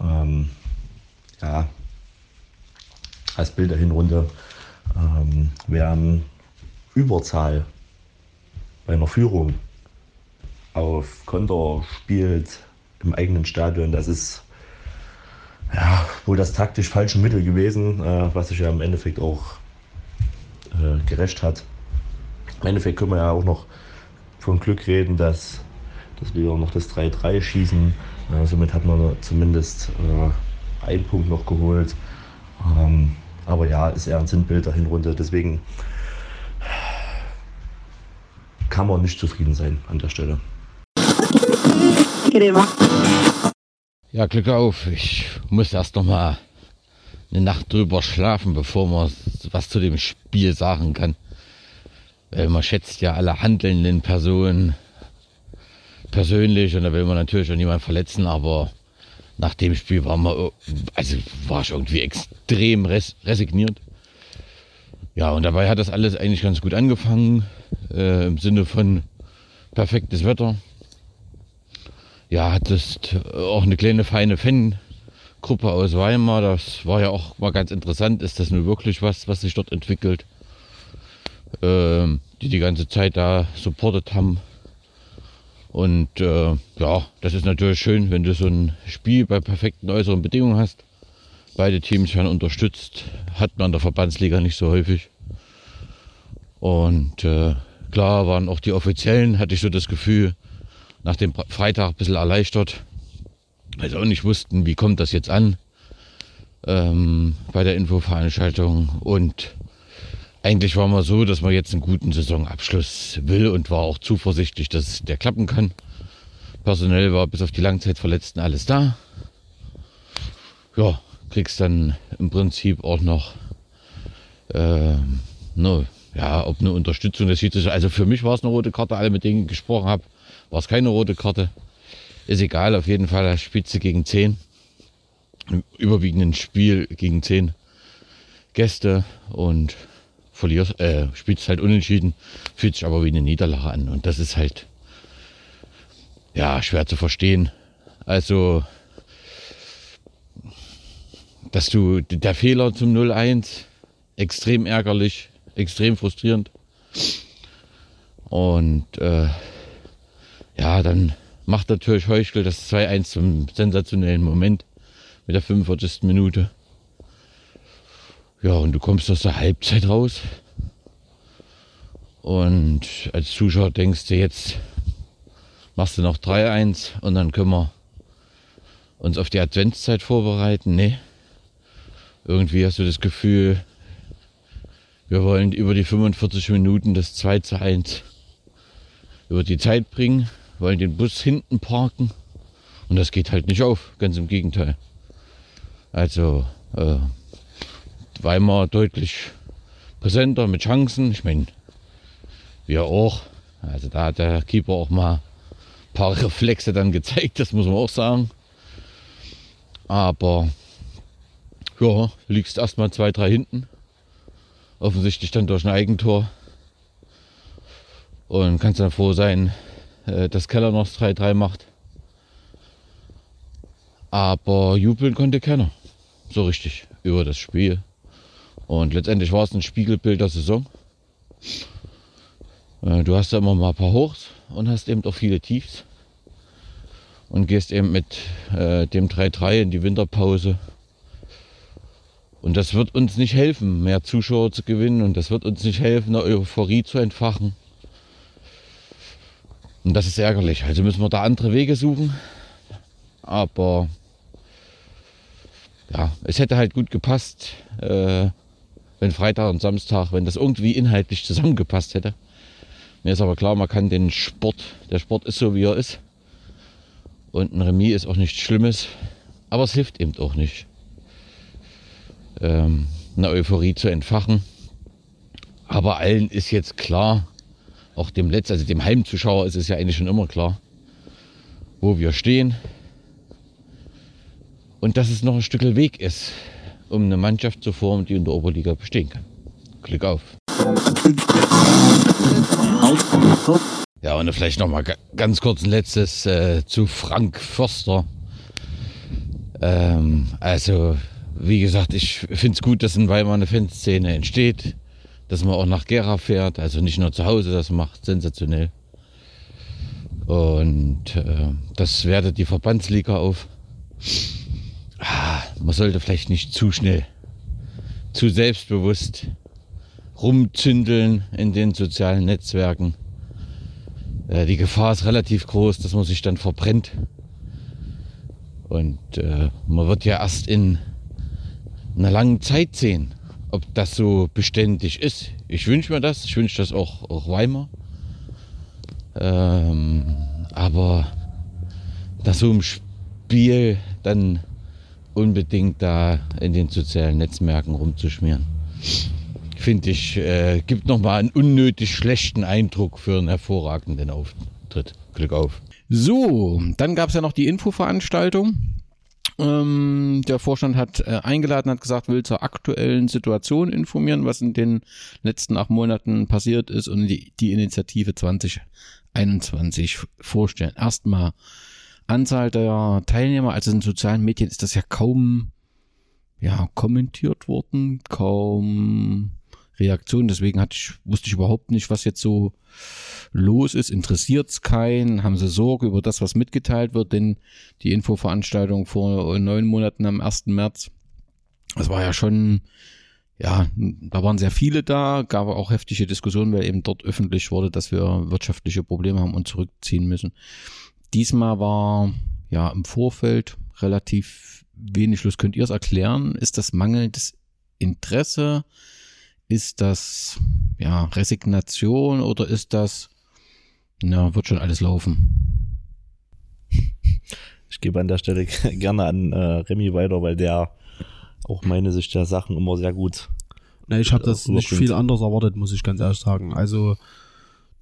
ähm, ja, als Bild der Hinrunde ähm, wir haben Überzahl bei einer Führung auf Konter spielt im eigenen Stadion. Das ist ja, wohl das taktisch falsche Mittel gewesen, äh, was sich ja im Endeffekt auch äh, gerecht hat. Im Endeffekt können wir ja auch noch von Glück reden, dass, dass wir noch das 3-3 schießen. Äh, somit hat man zumindest äh, einen Punkt noch geholt. Ähm, aber ja, ist eher ein Sinnbild der Hinrunde. Deswegen kann man nicht zufrieden sein an der Stelle. Ja, Glück auf. Ich muss erst noch mal eine Nacht drüber schlafen, bevor man was zu dem Spiel sagen kann. Man schätzt ja alle handelnden Personen persönlich und da will man natürlich auch niemanden verletzen, aber nach dem Spiel war man, also war ich irgendwie extrem res resigniert. Ja, und dabei hat das alles eigentlich ganz gut angefangen, äh, im Sinne von perfektes Wetter. Ja, hattest auch eine kleine feine Fangruppe aus Weimar. Das war ja auch mal ganz interessant. Ist das nun wirklich was, was sich dort entwickelt? Ähm, die die ganze Zeit da supportet haben. Und äh, ja, das ist natürlich schön, wenn du so ein Spiel bei perfekten äußeren Bedingungen hast. Beide Teams werden unterstützt. Hat man in der Verbandsliga nicht so häufig. Und äh, klar waren auch die Offiziellen, hatte ich so das Gefühl, nach dem Freitag ein bisschen erleichtert. Weil sie auch nicht wussten, wie kommt das jetzt an ähm, bei der Infoveranstaltung. Und eigentlich war man so, dass man jetzt einen guten Saisonabschluss will und war auch zuversichtlich, dass der klappen kann. Personell war bis auf die Langzeitverletzten alles da. Ja, kriegst dann im Prinzip auch noch, äh, no, ja, ob eine Unterstützung des Schiedsrichters. Also für mich war es eine rote Karte, alle mit denen ich gesprochen habe, war es keine rote Karte. Ist egal, auf jeden Fall Spitze gegen 10. Im überwiegenden Spiel gegen 10 Gäste und verlierst, äh, spielst halt unentschieden, fühlt sich aber wie eine Niederlage an. Und das ist halt, ja, schwer zu verstehen. Also, dass du, der Fehler zum 0-1, extrem ärgerlich, extrem frustrierend. Und, äh, ja, dann macht natürlich Heuschel das 2-1 zum sensationellen Moment mit der 45. Minute. Ja, und du kommst aus der Halbzeit raus. Und als Zuschauer denkst du, jetzt machst du noch 3-1 und dann können wir uns auf die Adventszeit vorbereiten. Nee. Irgendwie hast du das Gefühl, wir wollen über die 45 Minuten das 2 zu 1 über die Zeit bringen, wollen den Bus hinten parken und das geht halt nicht auf, ganz im Gegenteil. Also äh, Weimar deutlich präsenter mit Chancen. Ich meine, wir auch. Also da hat der Keeper auch mal ein paar Reflexe dann gezeigt, das muss man auch sagen. Aber ja, liegst erstmal zwei, drei hinten. Offensichtlich dann durch ein Eigentor. Und kannst dann froh sein, äh, dass Keller noch das 3-3 macht. Aber jubeln konnte keiner. So richtig über das Spiel. Und letztendlich war es ein Spiegelbild der Saison. Äh, du hast ja immer mal ein paar Hochs und hast eben auch viele Tiefs. Und gehst eben mit äh, dem 3-3 in die Winterpause. Und das wird uns nicht helfen, mehr Zuschauer zu gewinnen. Und das wird uns nicht helfen, eine Euphorie zu entfachen. Und das ist ärgerlich. Also müssen wir da andere Wege suchen. Aber ja, es hätte halt gut gepasst, äh, wenn Freitag und Samstag, wenn das irgendwie inhaltlich zusammengepasst hätte. Mir ist aber klar, man kann den Sport, der Sport ist so wie er ist. Und ein Remis ist auch nichts Schlimmes. Aber es hilft eben auch nicht, ähm, eine Euphorie zu entfachen. Aber allen ist jetzt klar, auch dem Letz, also dem Heimzuschauer ist es ja eigentlich schon immer klar, wo wir stehen. Und dass es noch ein Stück Weg ist um eine Mannschaft zu formen, die in der Oberliga bestehen kann. Glück auf. Ja, und vielleicht noch mal ganz kurz ein letztes äh, zu Frank Förster. Ähm, also, wie gesagt, ich finde es gut, dass in Weimar eine Fanszene entsteht, dass man auch nach Gera fährt, also nicht nur zu Hause, das macht sensationell. Und äh, das wertet die Verbandsliga auf. Ah, man sollte vielleicht nicht zu schnell, zu selbstbewusst rumzündeln in den sozialen Netzwerken. Äh, die Gefahr ist relativ groß, dass man sich dann verbrennt. Und äh, man wird ja erst in einer langen Zeit sehen, ob das so beständig ist. Ich wünsche mir das, ich wünsche das auch, auch Weimar. Ähm, aber dass so im Spiel dann unbedingt da in den sozialen Netzwerken rumzuschmieren. Finde ich, äh, gibt nochmal einen unnötig schlechten Eindruck für einen hervorragenden Auftritt. Glück auf. So, dann gab es ja noch die Infoveranstaltung. Ähm, der Vorstand hat äh, eingeladen, hat gesagt, will zur aktuellen Situation informieren, was in den letzten acht Monaten passiert ist und die, die Initiative 2021 vorstellen. Erstmal Anzahl der Teilnehmer, also in sozialen Medien ist das ja kaum ja, kommentiert worden, kaum Reaktion. Deswegen hatte ich, wusste ich überhaupt nicht, was jetzt so los ist. Interessiert es keinen? Haben sie Sorge über das, was mitgeteilt wird? Denn die Infoveranstaltung vor neun Monaten am 1. März, das war ja schon, ja, da waren sehr viele da, gab auch heftige Diskussionen, weil eben dort öffentlich wurde, dass wir wirtschaftliche Probleme haben und zurückziehen müssen. Diesmal war ja im Vorfeld relativ wenig los. Könnt ihr es erklären? Ist das mangelndes Interesse? Ist das ja Resignation oder ist das na, wird schon alles laufen? Ich gebe an der Stelle gerne an äh, Remy weiter, weil der auch meine Sicht der Sachen immer sehr gut. Na, ich habe das nicht viel anders erwartet, muss ich ganz ehrlich sagen. Also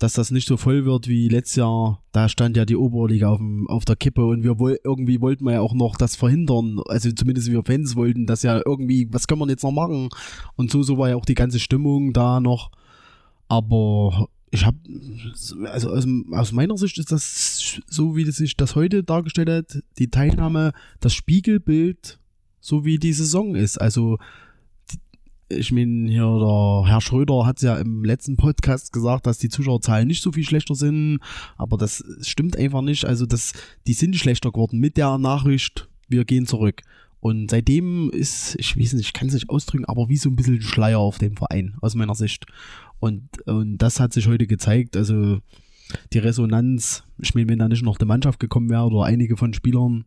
dass das nicht so voll wird wie letztes Jahr. Da stand ja die Oberliga auf, dem, auf der Kippe und wir woll, irgendwie wollten wir ja auch noch das verhindern. Also zumindest wir Fans wollten das ja irgendwie, was können wir jetzt noch machen? Und so, so war ja auch die ganze Stimmung da noch. Aber ich habe, also aus, aus, meiner Sicht ist das so, wie sich das heute dargestellt hat, die Teilnahme, das Spiegelbild, so wie die Saison ist. Also ich meine, hier der Herr Schröder hat ja im letzten Podcast gesagt, dass die Zuschauerzahlen nicht so viel schlechter sind, aber das stimmt einfach nicht. Also das, die sind schlechter geworden mit der Nachricht, wir gehen zurück. Und seitdem ist, ich weiß nicht, ich kann es nicht ausdrücken, aber wie so ein bisschen Schleier auf dem Verein, aus meiner Sicht. Und, und das hat sich heute gezeigt. Also die Resonanz, ich meine, wenn da nicht noch die Mannschaft gekommen wäre oder einige von Spielern,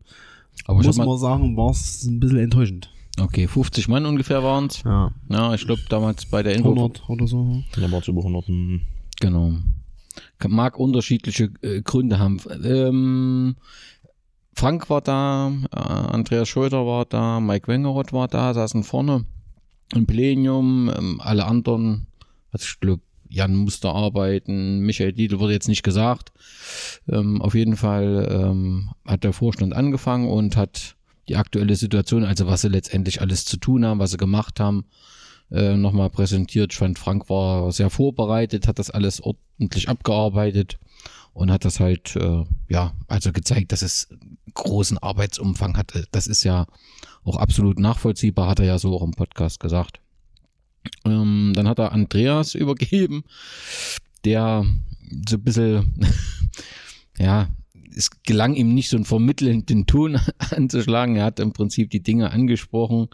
aber muss man sagen, war es ein bisschen enttäuschend. Okay, 50 Mann ungefähr waren es. Ja. Ja, ich glaube damals bei der Info. 100 oder so. Da war es über 100. Genau. Mag unterschiedliche äh, Gründe haben. Ähm, Frank war da, äh, Andreas Schröder war da, Mike Wengeroth war da, saßen vorne. Im Plenum, ähm, alle anderen, also ich glaube, Jan musste arbeiten, Michael Dietl wurde jetzt nicht gesagt. Ähm, auf jeden Fall ähm, hat der Vorstand angefangen und hat die aktuelle Situation, also was sie letztendlich alles zu tun haben, was sie gemacht haben, äh, nochmal präsentiert. Ich fand, Frank war sehr vorbereitet, hat das alles ordentlich abgearbeitet und hat das halt, äh, ja, also gezeigt, dass es großen Arbeitsumfang hatte. Das ist ja auch absolut nachvollziehbar, hat er ja so auch im Podcast gesagt. Ähm, dann hat er Andreas übergeben, der so ein bisschen, ja, es gelang ihm nicht so einen vermittelnden Ton anzuschlagen. Er hat im Prinzip die Dinge angesprochen,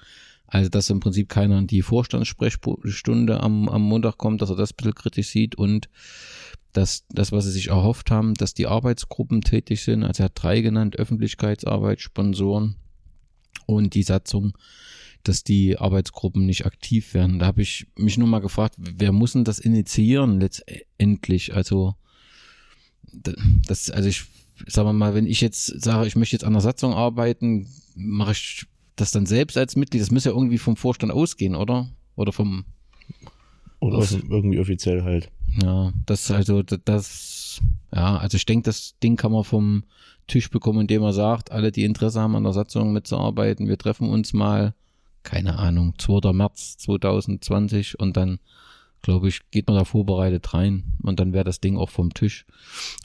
also dass im Prinzip keiner in die Vorstandssprechstunde am, am Montag kommt, dass er das ein bisschen kritisch sieht und dass das, was sie sich erhofft haben, dass die Arbeitsgruppen tätig sind. Also er hat drei genannt, Öffentlichkeitsarbeit, Sponsoren und die Satzung, dass die Arbeitsgruppen nicht aktiv werden. Da habe ich mich nur mal gefragt, wer muss denn das initiieren letztendlich? Also das, also ich sagen wir mal, wenn ich jetzt sage, ich möchte jetzt an der Satzung arbeiten, mache ich das dann selbst als Mitglied? Das muss ja irgendwie vom Vorstand ausgehen, oder? Oder vom. Oder aus, irgendwie offiziell halt. Ja, das also das, ja, also ich denke, das Ding kann man vom Tisch bekommen, indem er sagt, alle, die Interesse haben, an der Satzung mitzuarbeiten, wir treffen uns mal, keine Ahnung, 2. März 2020 und dann glaube ich, geht man da vorbereitet rein und dann wäre das Ding auch vom Tisch.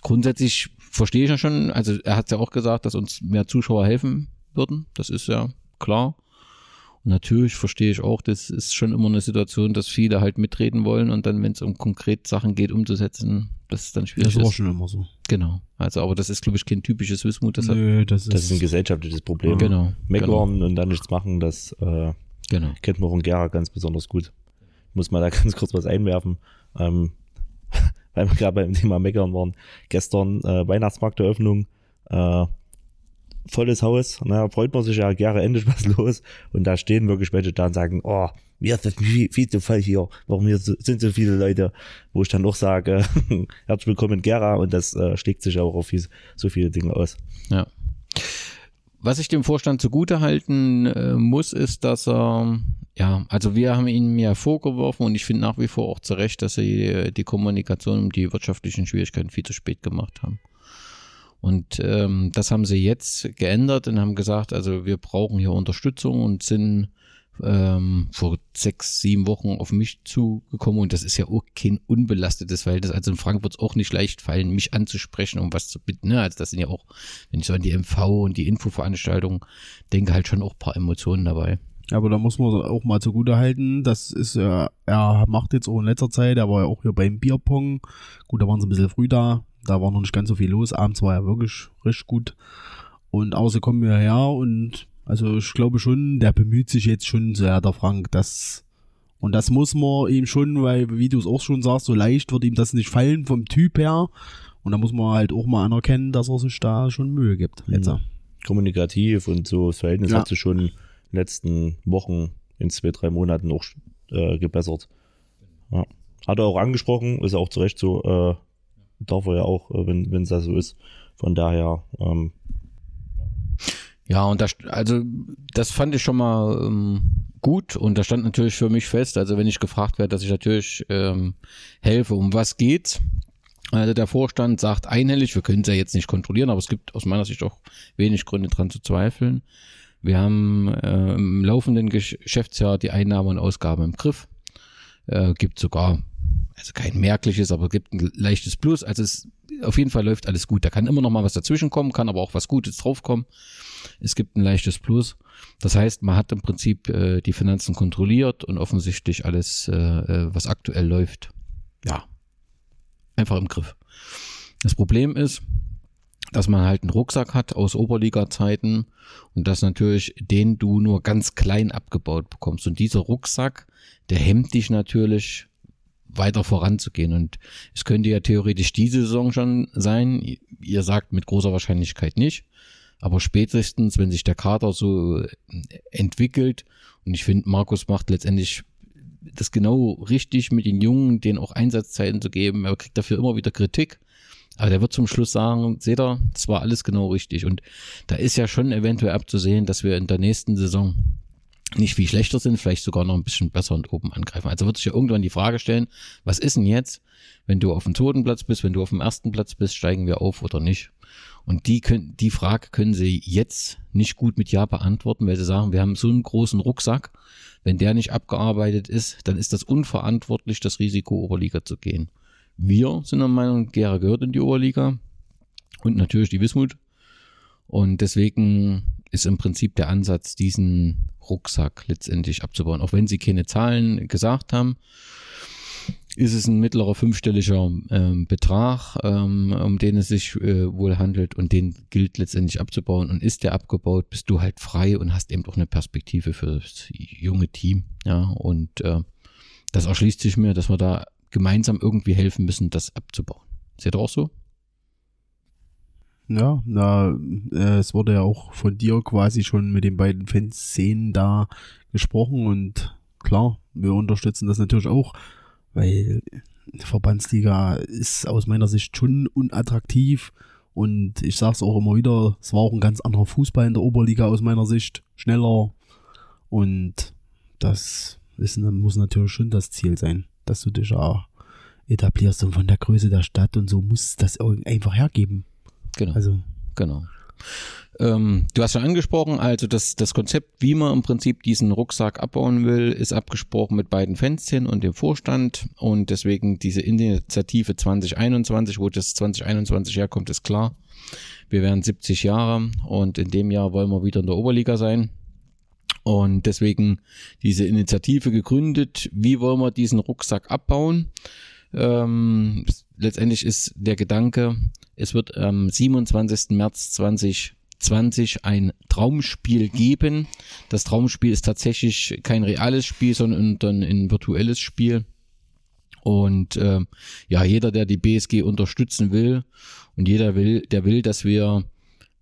Grundsätzlich verstehe ich ja schon, also er hat ja auch gesagt, dass uns mehr Zuschauer helfen würden, das ist ja klar. Und natürlich verstehe ich auch, das ist schon immer eine Situation, dass viele halt mitreden wollen und dann, wenn es um konkret Sachen geht, umzusetzen, das ist dann schwierig. Das war schon immer so. Genau. Also, aber das ist, glaube ich, kein typisches Wismut. Das, Nö, das, ist, das ist ein gesellschaftliches Problem. Genau. Meckern genau. und dann nichts machen, das äh, genau. kennt man von Gera ganz besonders gut muss mal da ganz kurz was einwerfen. Ähm, weil wir gerade beim Thema Meckern waren. Gestern äh, Weihnachtsmarkteröffnung, äh, volles Haus, na, freut man sich ja gerne endlich was los. Und da stehen wirklich welche da und sagen, oh, mir ist das viel, viel zu voll hier, warum hier sind so viele Leute, wo ich dann auch sage, herzlich willkommen Gera und das äh, schlägt sich auch auf so viele Dinge aus. Ja. Was ich dem Vorstand zugute halten äh, muss, ist, dass er, ja, also wir haben ihnen ja vorgeworfen und ich finde nach wie vor auch zu Recht, dass sie die Kommunikation um die wirtschaftlichen Schwierigkeiten viel zu spät gemacht haben. Und ähm, das haben sie jetzt geändert und haben gesagt, also wir brauchen hier Unterstützung und sind ähm, vor sechs, sieben Wochen auf mich zugekommen und das ist ja auch kein unbelastetes Verhältnis. Also in Frankfurt es auch nicht leicht fallen, mich anzusprechen, um was zu bitten. Ne? Also das sind ja auch, wenn ich so an die MV und die Infoveranstaltungen denke, halt schon auch ein paar Emotionen dabei. Aber da muss man auch mal zugute halten, das ist, äh, er macht jetzt auch in letzter Zeit, er war ja auch hier beim Bierpong. Gut, da waren sie ein bisschen früh da, da war noch nicht ganz so viel los. Abends war er wirklich richtig gut. Und außer kommen wir her und also ich glaube schon, der bemüht sich jetzt schon sehr, der Frank, das und das muss man ihm schon, weil, wie du es auch schon sagst, so leicht wird ihm das nicht fallen vom Typ her. Und da muss man halt auch mal anerkennen, dass er sich da schon Mühe gibt. Jetzt. Mhm. Kommunikativ und so, das Verhältnis Ja. hat sich schon in den letzten Wochen, in zwei, drei Monaten auch äh, gebessert. Ja. Hat er auch angesprochen, ist auch zu Recht so, äh, darf er ja auch, äh, wenn wenn es da so ist. Von daher, ähm, Ja, und das, also das fand ich schon mal ähm, gut und da stand natürlich für mich fest, also wenn ich gefragt werde, dass ich natürlich ähm, helfe, um was geht's. Also der Vorstand sagt einhellig, wir können es ja jetzt nicht kontrollieren, aber es gibt aus meiner Sicht auch wenig Gründe dran zu zweifeln. Wir haben äh, im laufenden Gesch- Geschäftsjahr die Einnahmen und Ausgaben im Griff. Äh, gibt sogar, also kein merkliches, aber gibt ein leichtes Plus. Also es auf jeden Fall läuft alles gut. Da kann immer noch mal was dazwischen kommen, kann aber auch was Gutes draufkommen. Es gibt ein leichtes Plus. Das heißt, man hat im Prinzip äh, die Finanzen kontrolliert und offensichtlich alles, äh, äh, was aktuell läuft, ja, einfach im Griff. Das Problem ist, dass man halt einen Rucksack hat aus Oberliga-Zeiten und dass natürlich den du nur ganz klein abgebaut bekommst. Und dieser Rucksack, der hemmt dich natürlich weiter voranzugehen. Und es könnte ja theoretisch diese Saison schon sein. Ihr sagt mit großer Wahrscheinlichkeit nicht. Aber spätestens, wenn sich der Kader so äh, entwickelt, und ich finde, Markus macht letztendlich das genau richtig mit den Jungen, denen auch Einsatzzeiten zu geben. Er kriegt dafür immer wieder Kritik. Aber der wird zum Schluss sagen, seht ihr, das war alles genau richtig. Und da ist ja schon eventuell abzusehen, dass wir in der nächsten Saison nicht viel schlechter sind, vielleicht sogar noch ein bisschen besser und oben angreifen. Also wird sich ja irgendwann die Frage stellen, was ist denn jetzt, wenn du auf dem zweiten Platz bist, wenn du auf dem ersten Platz bist, steigen wir auf oder nicht? Und die können, die Frage können sie jetzt nicht gut mit Ja beantworten, weil sie sagen, wir haben so einen großen Rucksack. Wenn der nicht abgearbeitet ist, dann ist das unverantwortlich, das Risiko Oberliga zu gehen. Wir sind der Meinung, Gera gehört in die Oberliga und natürlich die Wismut. Und deswegen ist im Prinzip der Ansatz, diesen Rucksack letztendlich abzubauen. Auch wenn sie keine Zahlen gesagt haben, ist es ein mittlerer fünfstelliger ähm, Betrag, ähm, um den es sich äh, wohl handelt und den gilt letztendlich abzubauen. Und ist der abgebaut, bist du halt frei und hast eben auch eine Perspektive für das junge Team. Ja, und äh, das erschließt sich mir, dass wir da gemeinsam irgendwie helfen müssen, das abzubauen. Seht ihr auch so? Ja, na, äh, es wurde ja auch von dir quasi schon mit den beiden Fanszenen da gesprochen und klar, wir unterstützen das natürlich auch, weil Verbandsliga ist aus meiner Sicht schon unattraktiv und ich sag's auch immer wieder, es war auch ein ganz anderer Fußball in der Oberliga aus meiner Sicht, schneller und das ist, muss natürlich schon das Ziel sein, dass du dich auch etablierst und von der Größe der Stadt und so muss das einfach hergeben. Genau. Also, Genau. Ähm, du hast schon angesprochen, also das, das Konzept, wie man im Prinzip diesen Rucksack abbauen will, ist abgesprochen mit beiden Fanszenen und dem Vorstand und deswegen diese Initiative 2021, wo das 2021 herkommt, ist klar. Wir werden 70 Jahre und in dem Jahr wollen wir wieder in der Oberliga sein. Und deswegen diese Initiative gegründet. Wie wollen wir diesen Rucksack abbauen? Ähm, letztendlich ist der Gedanke, es wird am 27. März 2020 ein Traumspiel geben. Das Traumspiel ist tatsächlich kein reales Spiel, sondern ein, virtuelles Spiel. Und äh, ja, jeder, der die BSG unterstützen will und jeder will, der will, dass wir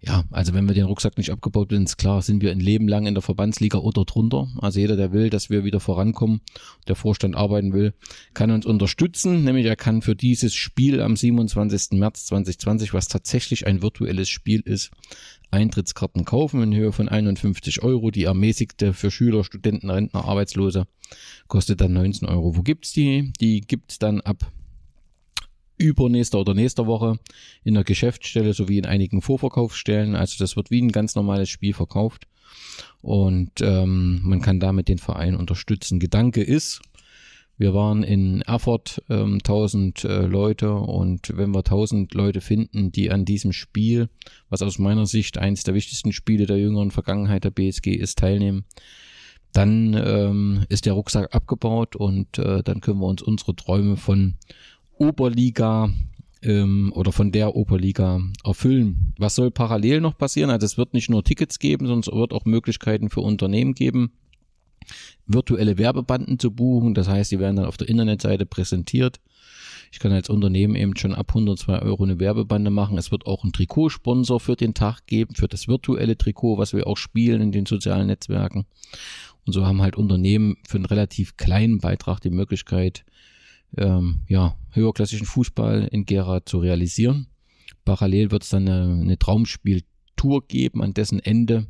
ja, also wenn wir den Rucksack nicht abgebaut sind, ist klar, sind wir ein Leben lang in der Verbandsliga oder drunter. Also jeder, der will, dass wir wieder vorankommen, der Vorstand arbeiten will, kann uns unterstützen. Nämlich er kann für dieses Spiel am 27. März 2020, was tatsächlich ein virtuelles Spiel ist, Eintrittskarten kaufen in Höhe von 51 Euro. Die ermäßigte für Schüler, Studenten, Rentner, Arbeitslose kostet dann 19 Euro. Wo gibt's die? Die gibt's dann ab übernächster oder nächster Woche in der Geschäftsstelle sowie in einigen Vorverkaufsstellen. Also das wird wie ein ganz normales Spiel verkauft und ähm, man kann damit den Verein unterstützen. Gedanke ist, wir waren in Erfurt ähm, 1000 äh, Leute und wenn wir 1000 Leute finden, die an diesem Spiel, was aus meiner Sicht eines der wichtigsten Spiele der jüngeren Vergangenheit der BSG ist, teilnehmen, dann ähm, ist der Rucksack abgebaut und äh, dann können wir uns unsere Träume von Oberliga ähm, oder von der Oberliga erfüllen. Was soll parallel noch passieren? Also es wird nicht nur Tickets geben, sondern es wird auch Möglichkeiten für Unternehmen geben, virtuelle Werbebanden zu buchen. Das heißt, die werden dann auf der Internetseite präsentiert. Ich kann als Unternehmen eben schon ab 102 Euro eine Werbebande machen. Es wird auch einen Trikotsponsor für den Tag geben, für das virtuelle Trikot, was wir auch spielen in den sozialen Netzwerken. Und so haben halt Unternehmen für einen relativ kleinen Beitrag die Möglichkeit, ähm, ja, höherklassischen Fußball in Gera zu realisieren. Parallel wird es dann eine, eine Traumspieltour geben, an dessen Ende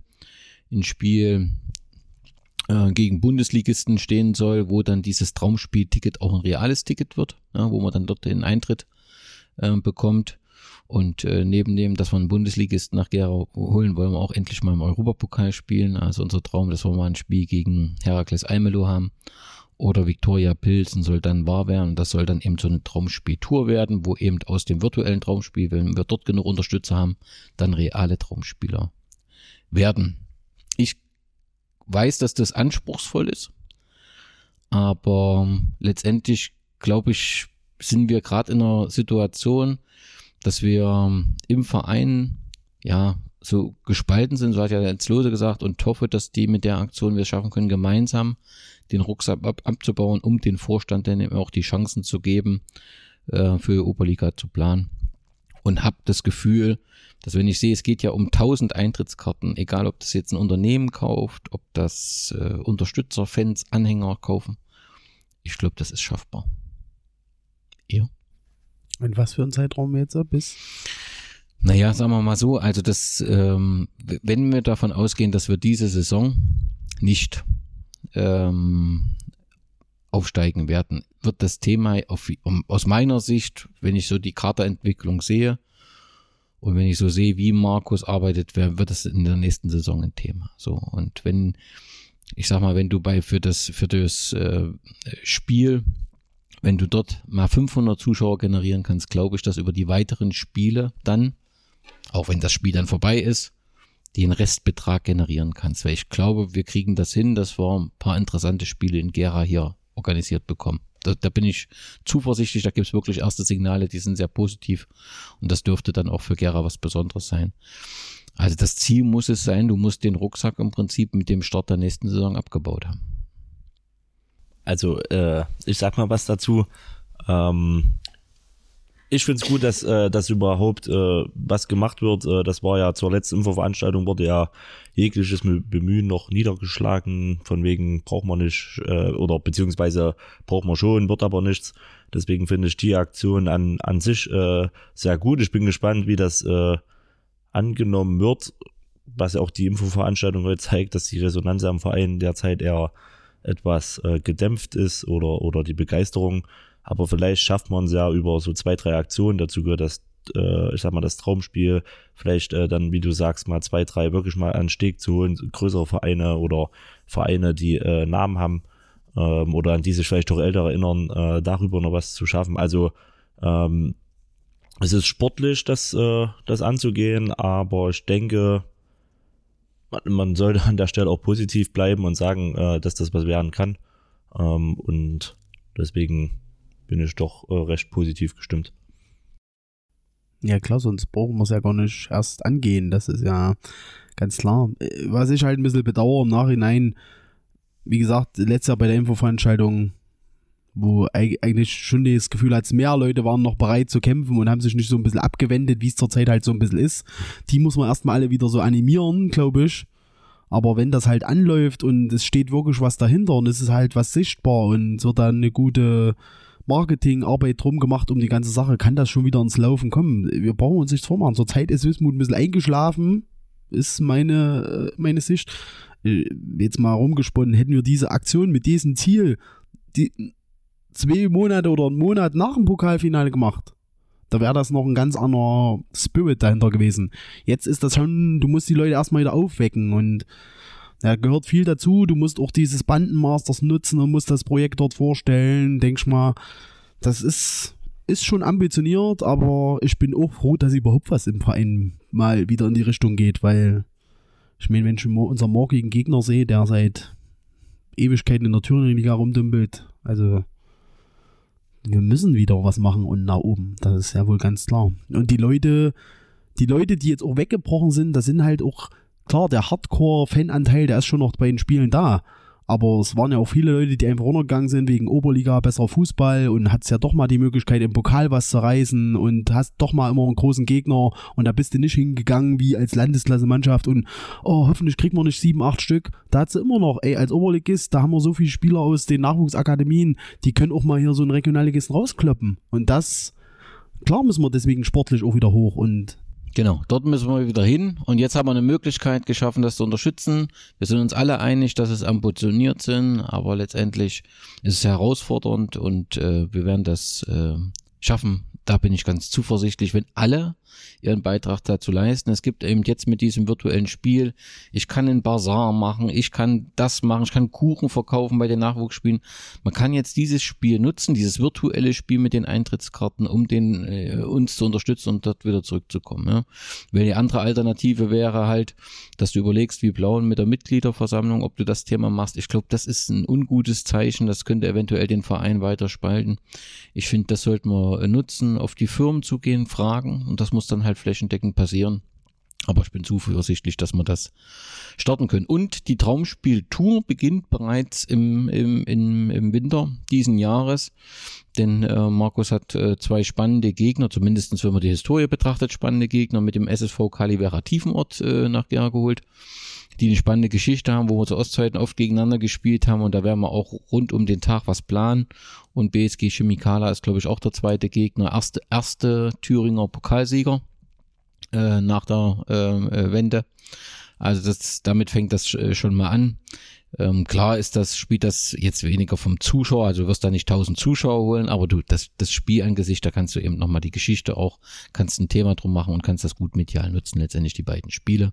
ein Spiel äh, gegen Bundesligisten stehen soll, wo dann dieses Traumspielticket auch ein reales Ticket wird, ja, wo man dann dort den Eintritt äh, bekommt. Und äh, neben dem, dass wir einen Bundesligisten nach Gera holen, wollen wir auch endlich mal im Europapokal spielen. Also unser Traum, dass wir mal ein Spiel gegen Herakles Almelo haben oder Victoria Pilsen soll dann wahr werden. Und das soll dann eben so eine Traumspieltour werden, wo eben aus dem virtuellen Traumspiel, wenn wir dort genug Unterstützer haben, dann reale Traumspieler werden. Ich weiß, dass das anspruchsvoll ist, aber letztendlich glaube ich, sind wir gerade in einer Situation, dass wir im Verein ja so gespalten sind, so hat ja der Lose gesagt, und hoffe, dass die mit der Aktion wir es schaffen können, gemeinsam den Rucksack ab, abzubauen, um den Vorstand dann eben auch die Chancen zu geben, äh, für Oberliga zu planen. Und habe das Gefühl, dass wenn ich sehe, es geht ja um 1000 Eintrittskarten, egal ob das jetzt ein Unternehmen kauft, ob das äh, Unterstützer, Fans, Anhänger kaufen, ich glaube, das ist schaffbar. Ja. Und was für ein Zeitraum jetzt bis? Naja, sagen wir mal so, also das, ähm, wenn wir davon ausgehen, dass wir diese Saison nicht ähm, aufsteigen werden, wird das Thema auf, um, aus meiner Sicht, wenn ich so die Karteentwicklung sehe und wenn ich so sehe, wie Markus arbeitet, wird das in der nächsten Saison ein Thema. So und wenn ich sag mal, wenn du bei für das für das äh, Spiel wenn du dort mal 500 Zuschauer generieren kannst, glaube ich, dass über die weiteren Spiele dann, auch wenn das Spiel dann vorbei ist, den Restbetrag generieren kannst. Weil ich glaube, wir kriegen das hin, dass wir ein paar interessante Spiele in Gera hier organisiert bekommen. Da, da bin ich zuversichtlich, da gibt es wirklich erste Signale, die sind sehr positiv und das dürfte dann auch für Gera was Besonderes sein. Also das Ziel muss es sein, du musst den Rucksack im Prinzip mit dem Start der nächsten Saison abgebaut haben. Also äh, ich sag mal was dazu. Ähm, ich finde es gut, dass, äh, dass überhaupt äh, was gemacht wird. Äh, das war ja zur letzten Infoveranstaltung, wurde ja jegliches Bemühen noch niedergeschlagen. Von wegen braucht man nicht, äh, oder beziehungsweise braucht man schon, wird aber nichts. Deswegen finde ich die Aktion an, an sich äh, sehr gut. Ich bin gespannt, wie das äh, angenommen wird. Was ja auch die Infoveranstaltung heute zeigt, dass die Resonanz am Verein derzeit eher etwas äh, gedämpft ist oder, oder die Begeisterung. Aber vielleicht schafft man es ja über so zwei, drei Aktionen. Dazu gehört das, äh, ich sag mal, das Traumspiel. Vielleicht äh, dann, wie du sagst, mal zwei, drei wirklich mal an Steg zu holen. Größere Vereine oder Vereine, die äh, Namen haben ähm, oder an die sich vielleicht auch älter erinnern, äh, darüber noch was zu schaffen. Also ähm, es ist sportlich, das, äh, das anzugehen, aber ich denke, man, man sollte an der Stelle auch positiv bleiben und sagen, äh, dass das was werden kann. Ähm, und deswegen bin ich doch äh, recht positiv gestimmt. Ja klar, sonst brauchen wir es ja gar nicht erst angehen. Das ist ja ganz klar. Was ich halt ein bisschen bedauere im Nachhinein, wie gesagt, letztes Jahr bei der Infoveranstaltung, wo eigentlich schon das Gefühl hat, mehr Leute waren noch bereit zu kämpfen und haben sich nicht so ein bisschen abgewendet, wie es zurzeit halt so ein bisschen ist. Die muss man erstmal alle wieder so animieren, glaube ich. Aber wenn das halt anläuft und es steht wirklich was dahinter und es ist halt was sichtbar und es wird dann eine gute Marketingarbeit drum gemacht um die ganze Sache, kann das schon wieder ins Laufen kommen. Wir brauchen uns nichts vormachen. Zurzeit ist Wismut ein bisschen eingeschlafen, ist meine, äh, meine Sicht. Äh, jetzt mal rumgesponnen, hätten wir diese Aktion mit diesem Ziel die zwei Monate oder einen Monat nach dem Pokalfinale gemacht, Da wäre das noch ein ganz anderer Spirit dahinter gewesen. Jetzt ist das schon, du musst die Leute erstmal wieder aufwecken und da gehört viel dazu. Du musst auch dieses Bandenmasters nutzen und musst das Projekt dort vorstellen. Denkst mal, das ist, ist schon ambitioniert, aber ich bin auch froh, dass überhaupt was im Verein mal wieder in die Richtung geht, weil ich meine, wenn ich unseren morgigen Gegner sehe, der seit Ewigkeiten in der Thüringen-Liga rumdümpelt, also wir müssen wieder was machen und nach oben. Das ist ja wohl ganz klar. Und die Leute, die Leute, die jetzt auch weggebrochen sind, das sind halt auch, klar, der Hardcore-Fananteil, der ist schon noch bei den Spielen da. Aber es waren ja auch viele Leute, die einfach runtergegangen sind wegen Oberliga, besserer Fußball und hat's ja doch mal die Möglichkeit, im Pokal was zu reißen und hast doch mal immer einen großen Gegner und da bist du nicht hingegangen wie als Landesklasse-Mannschaft und oh, hoffentlich kriegt man nicht sieben, acht Stück. Da hat sie immer noch, ey, als Oberligist, da haben wir so viele Spieler aus den Nachwuchsakademien, die können auch mal hier so einen Regionalligisten rauskloppen. Und das, klar müssen wir deswegen sportlich auch wieder hoch und Genau, dort müssen wir wieder hin. Und jetzt haben wir eine Möglichkeit geschaffen, das zu unterstützen. Wir sind uns alle einig, dass es ambitioniert sind, aber letztendlich ist es herausfordernd und äh, wir werden das äh, schaffen. Da bin ich ganz zuversichtlich, wenn alle ihren Beitrag dazu leisten. Es gibt eben jetzt mit diesem virtuellen Spiel, ich kann einen Bazar machen, ich kann das machen, ich kann Kuchen verkaufen bei den Nachwuchsspielen. Man kann jetzt dieses Spiel nutzen, dieses virtuelle Spiel mit den Eintrittskarten, um den äh, uns zu unterstützen und dort wieder zurückzukommen. Ja. Weil die andere Alternative wäre halt, dass du überlegst, wie blauen mit der Mitgliederversammlung, ob du das Thema machst. Ich glaube, das ist ein ungutes Zeichen. Das könnte eventuell den Verein weiter spalten. Ich finde, das sollten wir äh, nutzen, auf die Firmen zugehen, fragen und das muss dann halt flächendeckend passieren. Aber ich bin zuversichtlich, dass wir das starten können. Und die Traumspiel-Tour beginnt bereits im, im, im, im Winter diesen Jahres. Denn äh, Markus hat äh, zwei spannende Gegner, zumindestens wenn man die Historie betrachtet, spannende Gegner mit dem SSV Calivera Tiefenort äh, nach Gera geholt, die eine spannende Geschichte haben, wo wir zu Ostzeiten oft gegeneinander gespielt haben. Und da werden wir auch rund um den Tag was planen. Und BSG Chemikala ist, glaube ich, auch der zweite Gegner. Erste, erste Thüringer Pokalsieger äh, nach der äh, äh, Wende. Also das, damit fängt das äh, schon mal an. Ähm, klar ist das, spielt das jetzt weniger vom Zuschauer, also du wirst da nicht tausend Zuschauer holen, aber du, das, das Spielangesicht, da kannst du eben nochmal die Geschichte auch, kannst ein Thema drum machen und kannst das gut medial nutzen, letztendlich die beiden Spiele.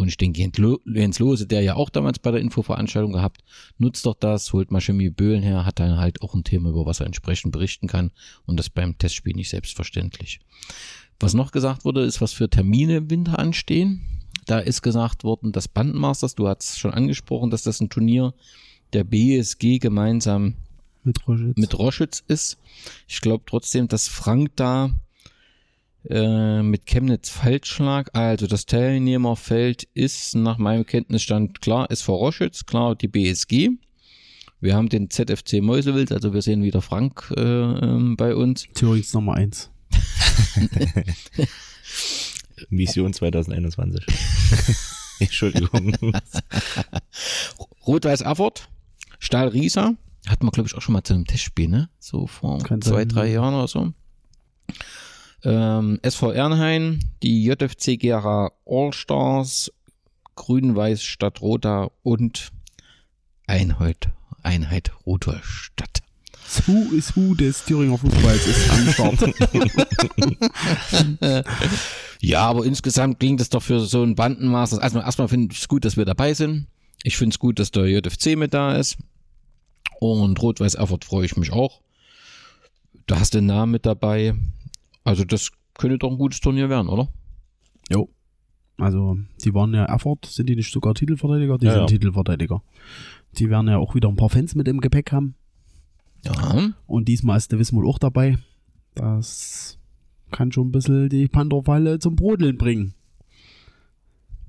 Und ich denke, Jens Lo- Jens Lose, der ja auch damals bei der Infoveranstaltung gehabt, nutzt doch das, holt mal Chemie Böhlen her, hat dann halt auch ein Thema, über was er entsprechend berichten kann und das beim Testspiel nicht selbstverständlich. Was noch gesagt wurde, ist, was für Termine im Winter anstehen. Da ist gesagt worden, das Bandenmasters, du hast schon angesprochen, dass das ein Turnier der BSG gemeinsam mit Roschitz. mit Roschitz ist. Ich glaube trotzdem, dass Frank da äh, mit Chemnitz falsch lag. Also das Teilnehmerfeld ist nach meinem Kenntnisstand klar, ist vor Roschitz, klar die BSG. Wir haben den ZFC Meuselwitz, also wir sehen wieder Frank äh, ähm, bei uns. Thürings Nummer eins. Mission 2021. Entschuldigung. Rot-Weiß Erfurt, Stahl Riesa, hatten wir glaube ich auch schon mal zu einem Testspiel, ne? So vor Kann zwei, sein, drei ja. Jahren oder so. Ähm, SV Ernhain, die JFC Gera Allstars, Grün-Weiß Stadt Rotha und Einheit, Einheit Rotherstadt. Das Who is Who des Thüringer Fußballs ist am Start. Ja, aber insgesamt klingt es doch für so ein Bandenmaß. Also erstmal finde ich es gut, dass wir dabei sind. Ich finde es gut, dass der JFC mit da ist. Und Rot-Weiß Erfurt freue ich mich auch. Da hast du den Namen mit dabei. Also das könnte doch ein gutes Turnier werden, oder? jo. Also, die waren ja Erfurt, sind die nicht sogar Titelverteidiger? Die Ja, sind ja. Titelverteidiger. Die werden ja auch wieder ein paar Fans mit im Gepäck haben. Ja. Und diesmal ist der Wismut auch dabei. Das kann schon ein bisschen die Pantherfalle zum Brodeln bringen.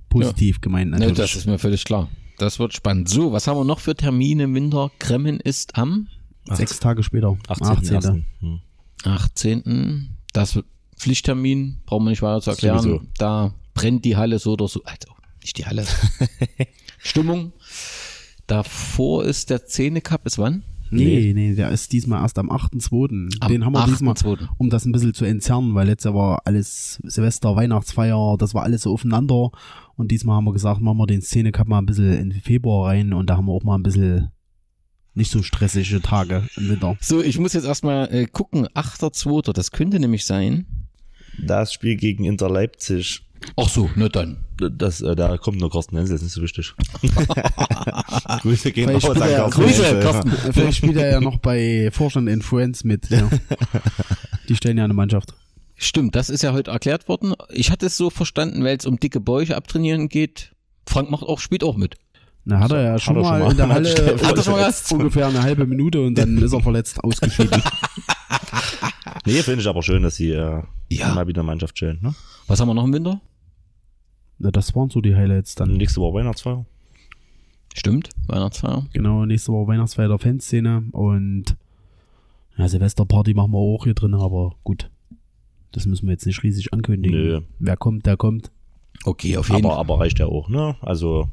Positiv gemeint Ne, natürlich. das ist mir völlig klar. Das wird spannend. So, was haben wir noch für Termine im Winter? Kremmen ist am Sechs Tage später. 18. Hm. 18. Das Pflichttermin, brauchen wir nicht weiter zu erklären. Sowieso. Da brennt die Halle so oder so. Also, nicht die Halle. Stimmung. Davor ist der Zähne Cup. Ist wann? Nee, nee, der ist diesmal erst am 8.2. Am Den haben wir diesmal, 8.2.. um das ein bisschen zu entzerren, weil letztes Jahr war alles Silvester, Weihnachtsfeier, das war alles so aufeinander. Und diesmal haben wir gesagt, machen wir den Szene Cup mal ein bisschen in Februar rein und da haben wir auch mal ein bisschen nicht so stressige Tage im Winter. So, ich muss jetzt erstmal äh, gucken. 8.2. Das könnte nämlich sein. Das Spiel gegen Inter Leipzig. Ach so, na dann. Das, äh, da kommt nur Carsten Hensel, das ist nicht so wichtig. Grüße gehen raus spielt, an er, Carsten Grüße, Hensel. Carsten. vielleicht spielt er ja noch bei Vorstand in Friends mit. Ja. Die stellen ja eine Mannschaft. Stimmt, das ist ja heute erklärt worden. Ich hatte es so verstanden, weil es um dicke Bäuche abtrainieren geht. Frank macht auch, spielt auch mit. Na, hat er ja schon, er schon mal, mal. in der Halle Hat schon mal ungefähr eine halbe Minute und dann ist er verletzt ausgeschieden. Nee, finde ich aber schön, dass sie äh, Ja. mal wieder Mannschaft chillen. Ne? Was haben wir noch im Winter? Na, das waren so die Highlights dann. Nächste Woche Weihnachtsfeier. Stimmt, Weihnachtsfeier. Genau, nächste Woche Weihnachtsfeier der Fanszene und ja, Silvesterparty machen wir auch hier drin, aber gut. Das müssen wir jetzt nicht riesig ankündigen. Nö. Wer kommt, der kommt. Okay, auf jeden Aber, Fall. aber reicht ja auch, ne? Also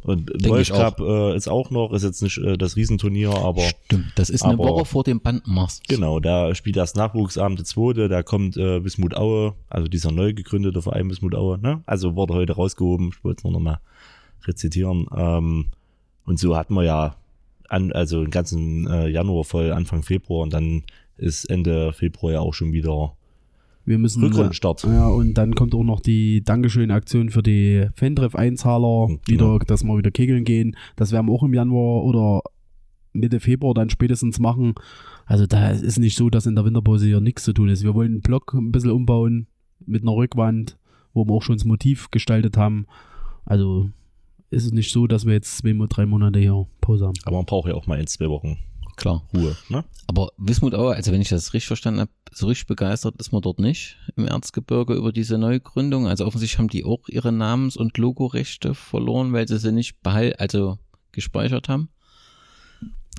ich auch. Cup äh, ist auch noch, ist jetzt nicht äh, das Riesenturnier, aber Stimmt, das ist eine aber- Woche vor dem Bandenmast. genau, da spielt das Nachwuchsabend der zweite, da kommt äh, Wismut Aue, also dieser neu gegründete Verein Wismut Aue, ne? Also wurde heute rausgehoben, ich wollte es nur noch mal rezitieren. Ähm, und so hatten wir ja an, also den ganzen äh, Januar voll, Anfang Februar und dann ist Ende Februar ja auch schon wieder Wir müssen. Rückrundenstart. Ja, und dann kommt auch noch die Dankeschön-Aktion für die Fantreff-Einzahler, Genau. wieder, dass wir wieder kegeln gehen. Das werden wir auch im Januar oder Mitte Februar dann spätestens machen. Also da ist nicht so, dass in der Winterpause hier nichts zu tun ist. Wir wollen den Block ein bisschen umbauen mit einer Rückwand, wo wir auch schon das Motiv gestaltet haben. Also ist es nicht so, dass wir jetzt zwei, drei Monate hier Pause haben. Aber man braucht ja auch mal in zwei Wochen Klar. Ruhe, ne? Aber Wismut Aue, also wenn ich das richtig verstanden habe, so richtig begeistert ist man dort nicht im Erzgebirge über diese Neugründung. Also offensichtlich haben die auch ihre Namens- und Logorechte verloren, weil sie sie nicht behalt, also gespeichert haben.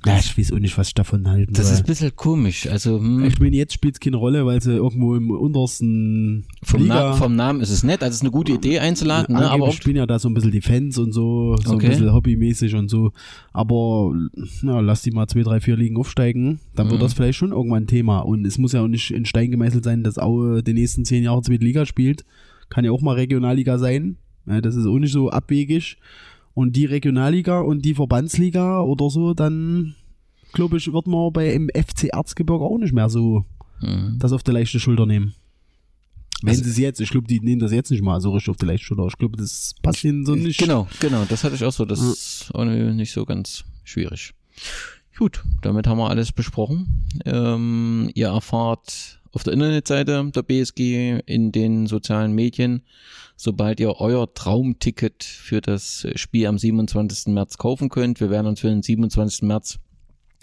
Ja, ich weiß auch nicht, was ich davon halten Das ist ein bisschen komisch. Also hm, ich meine, jetzt spielt es keine Rolle, weil sie irgendwo im untersten vom, Liga Na vom Namen ist es nett, also es ist eine gute Idee einzuladen, ne? Aber spielen ja da so ein bisschen die Fans und so, so Okay. ein bisschen hobbymäßig und so. Aber na, lass die mal zwei, drei, vier Ligen aufsteigen, dann Mhm. wird das vielleicht schon irgendwann ein Thema. Und es muss ja auch nicht in Stein gemeißelt sein, dass Aue die nächsten zehn Jahre zweite Liga spielt. Kann ja auch mal Regionalliga sein. Ja, das ist auch nicht so abwegig. Und die Regionalliga und die Verbandsliga oder so, dann glaube ich, wird man bei im FC Erzgebirge auch nicht mehr so hm, das auf die leichte Schulter nehmen. Wenn Also- sie es jetzt, ich glaube, die nehmen das jetzt nicht mal so richtig auf die leichte Schulter. Ich glaube, das passt ihnen so nicht. Genau, genau, das hatte ich auch so. Das ist auch nicht so ganz schwierig. Gut, damit haben wir alles besprochen. Ähm, ihr erfahrt auf der Internetseite der BSG in den sozialen Medien, sobald ihr euer Traumticket für das Spiel am 27. März kaufen könnt. Wir werden uns für den 27. März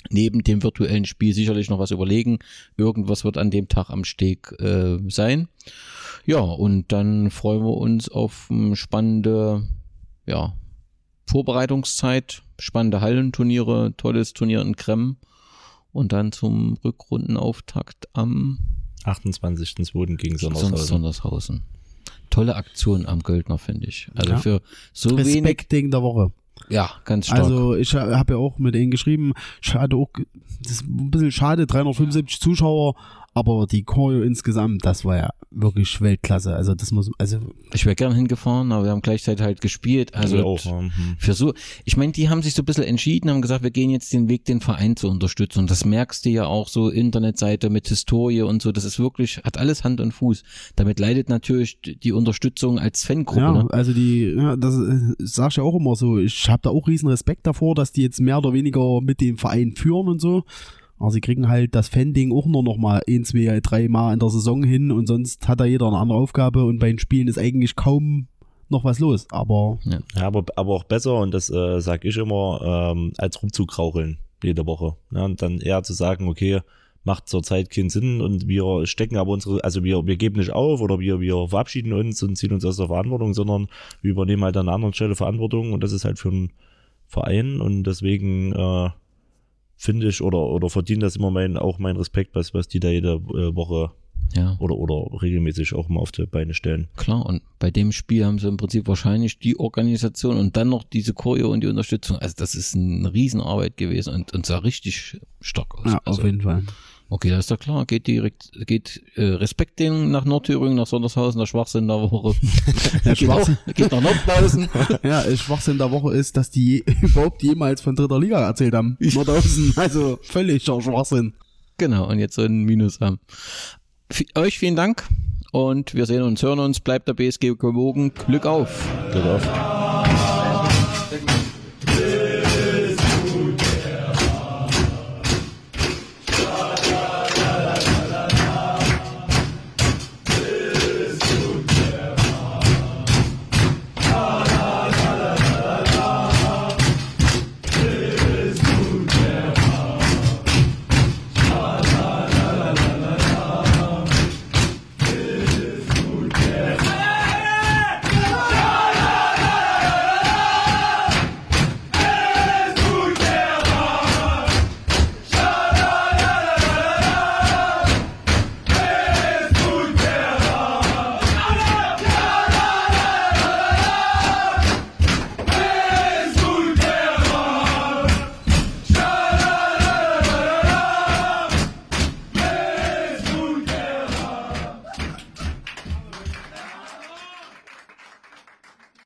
neben dem virtuellen Spiel sicherlich noch was überlegen. Irgendwas wird an dem Tag am Steg äh, sein. Ja, und dann freuen wir uns auf eine spannende ja, Vorbereitungszeit, spannende Hallenturniere, tolles Turnier in Krem und dann zum Rückrundenauftakt am 28.02. gegen Son- Sondershausen. Sondershausen. Tolle Aktion am Göldner, finde ich. Also Ja. für so wenig, Respekt-Ding der Woche. ja, ganz stark. Also ich habe ja auch mit ihnen geschrieben, schade auch, das ist ein bisschen schade, 375 Zuschauer, aber die Choreo insgesamt, das war ja wirklich Weltklasse. Also das muss, also ich wäre gern hingefahren, aber wir haben gleichzeitig halt gespielt. Also auch, mhm. für so, ich meine, die haben sich so ein bisschen entschieden, haben gesagt, wir gehen jetzt den Weg, den Verein zu unterstützen. Und das merkst du ja auch so, Internetseite mit Historie und so. Das ist wirklich, hat alles Hand und Fuß. Damit leidet natürlich die Unterstützung als Fangruppe. ja, Ne? also die, ja, das äh, sag ich ja auch immer so, ich habe da auch riesen Respekt davor, dass die jetzt mehr oder weniger mit dem Verein führen und so. Aber sie kriegen halt das Fan-Ding auch nur noch mal ein, zwei, drei Mal in der Saison hin und sonst hat da jeder eine andere Aufgabe und bei den Spielen ist eigentlich kaum noch was los. Aber Ja, aber, aber auch besser, und das äh, sage ich immer, ähm, als rumzukraucheln jede Woche. Ne? Und dann eher zu sagen, okay, macht zurzeit keinen Sinn und wir stecken aber unsere, also wir, wir geben nicht auf oder wir, wir verabschieden uns und ziehen uns aus der Verantwortung, sondern wir übernehmen halt an einer anderen Stelle Verantwortung und das ist halt für einen Verein und deswegen äh, finde ich oder, oder verdient das immer mein, auch mein Respekt, was, was die da jede äh, Woche Ja, oder, oder regelmäßig auch mal auf die Beine stellen. klar. Und bei dem Spiel haben sie im Prinzip wahrscheinlich die Organisation und dann noch diese Choreo und die Unterstützung. Also das ist eine Riesenarbeit gewesen und, und sah richtig stark aus. ja, also, auf jeden Fall. Okay, das ist doch klar. Geht direkt, geht äh, Respekt denen nach Nordthüringen, nach Sondershausen, der Schwachsinn der Woche. Der Schwachsinn. geht nach Nordhausen. Ja, Schwachsinn der Woche ist, dass die überhaupt jemals von dritter Liga erzählt haben. Nordhausen, also völliger Schwachsinn. genau, und jetzt so ein Minus haben. F euch vielen Dank und wir sehen uns, hören uns. Bleibt der BSG gewogen. Glück auf. Glück auf.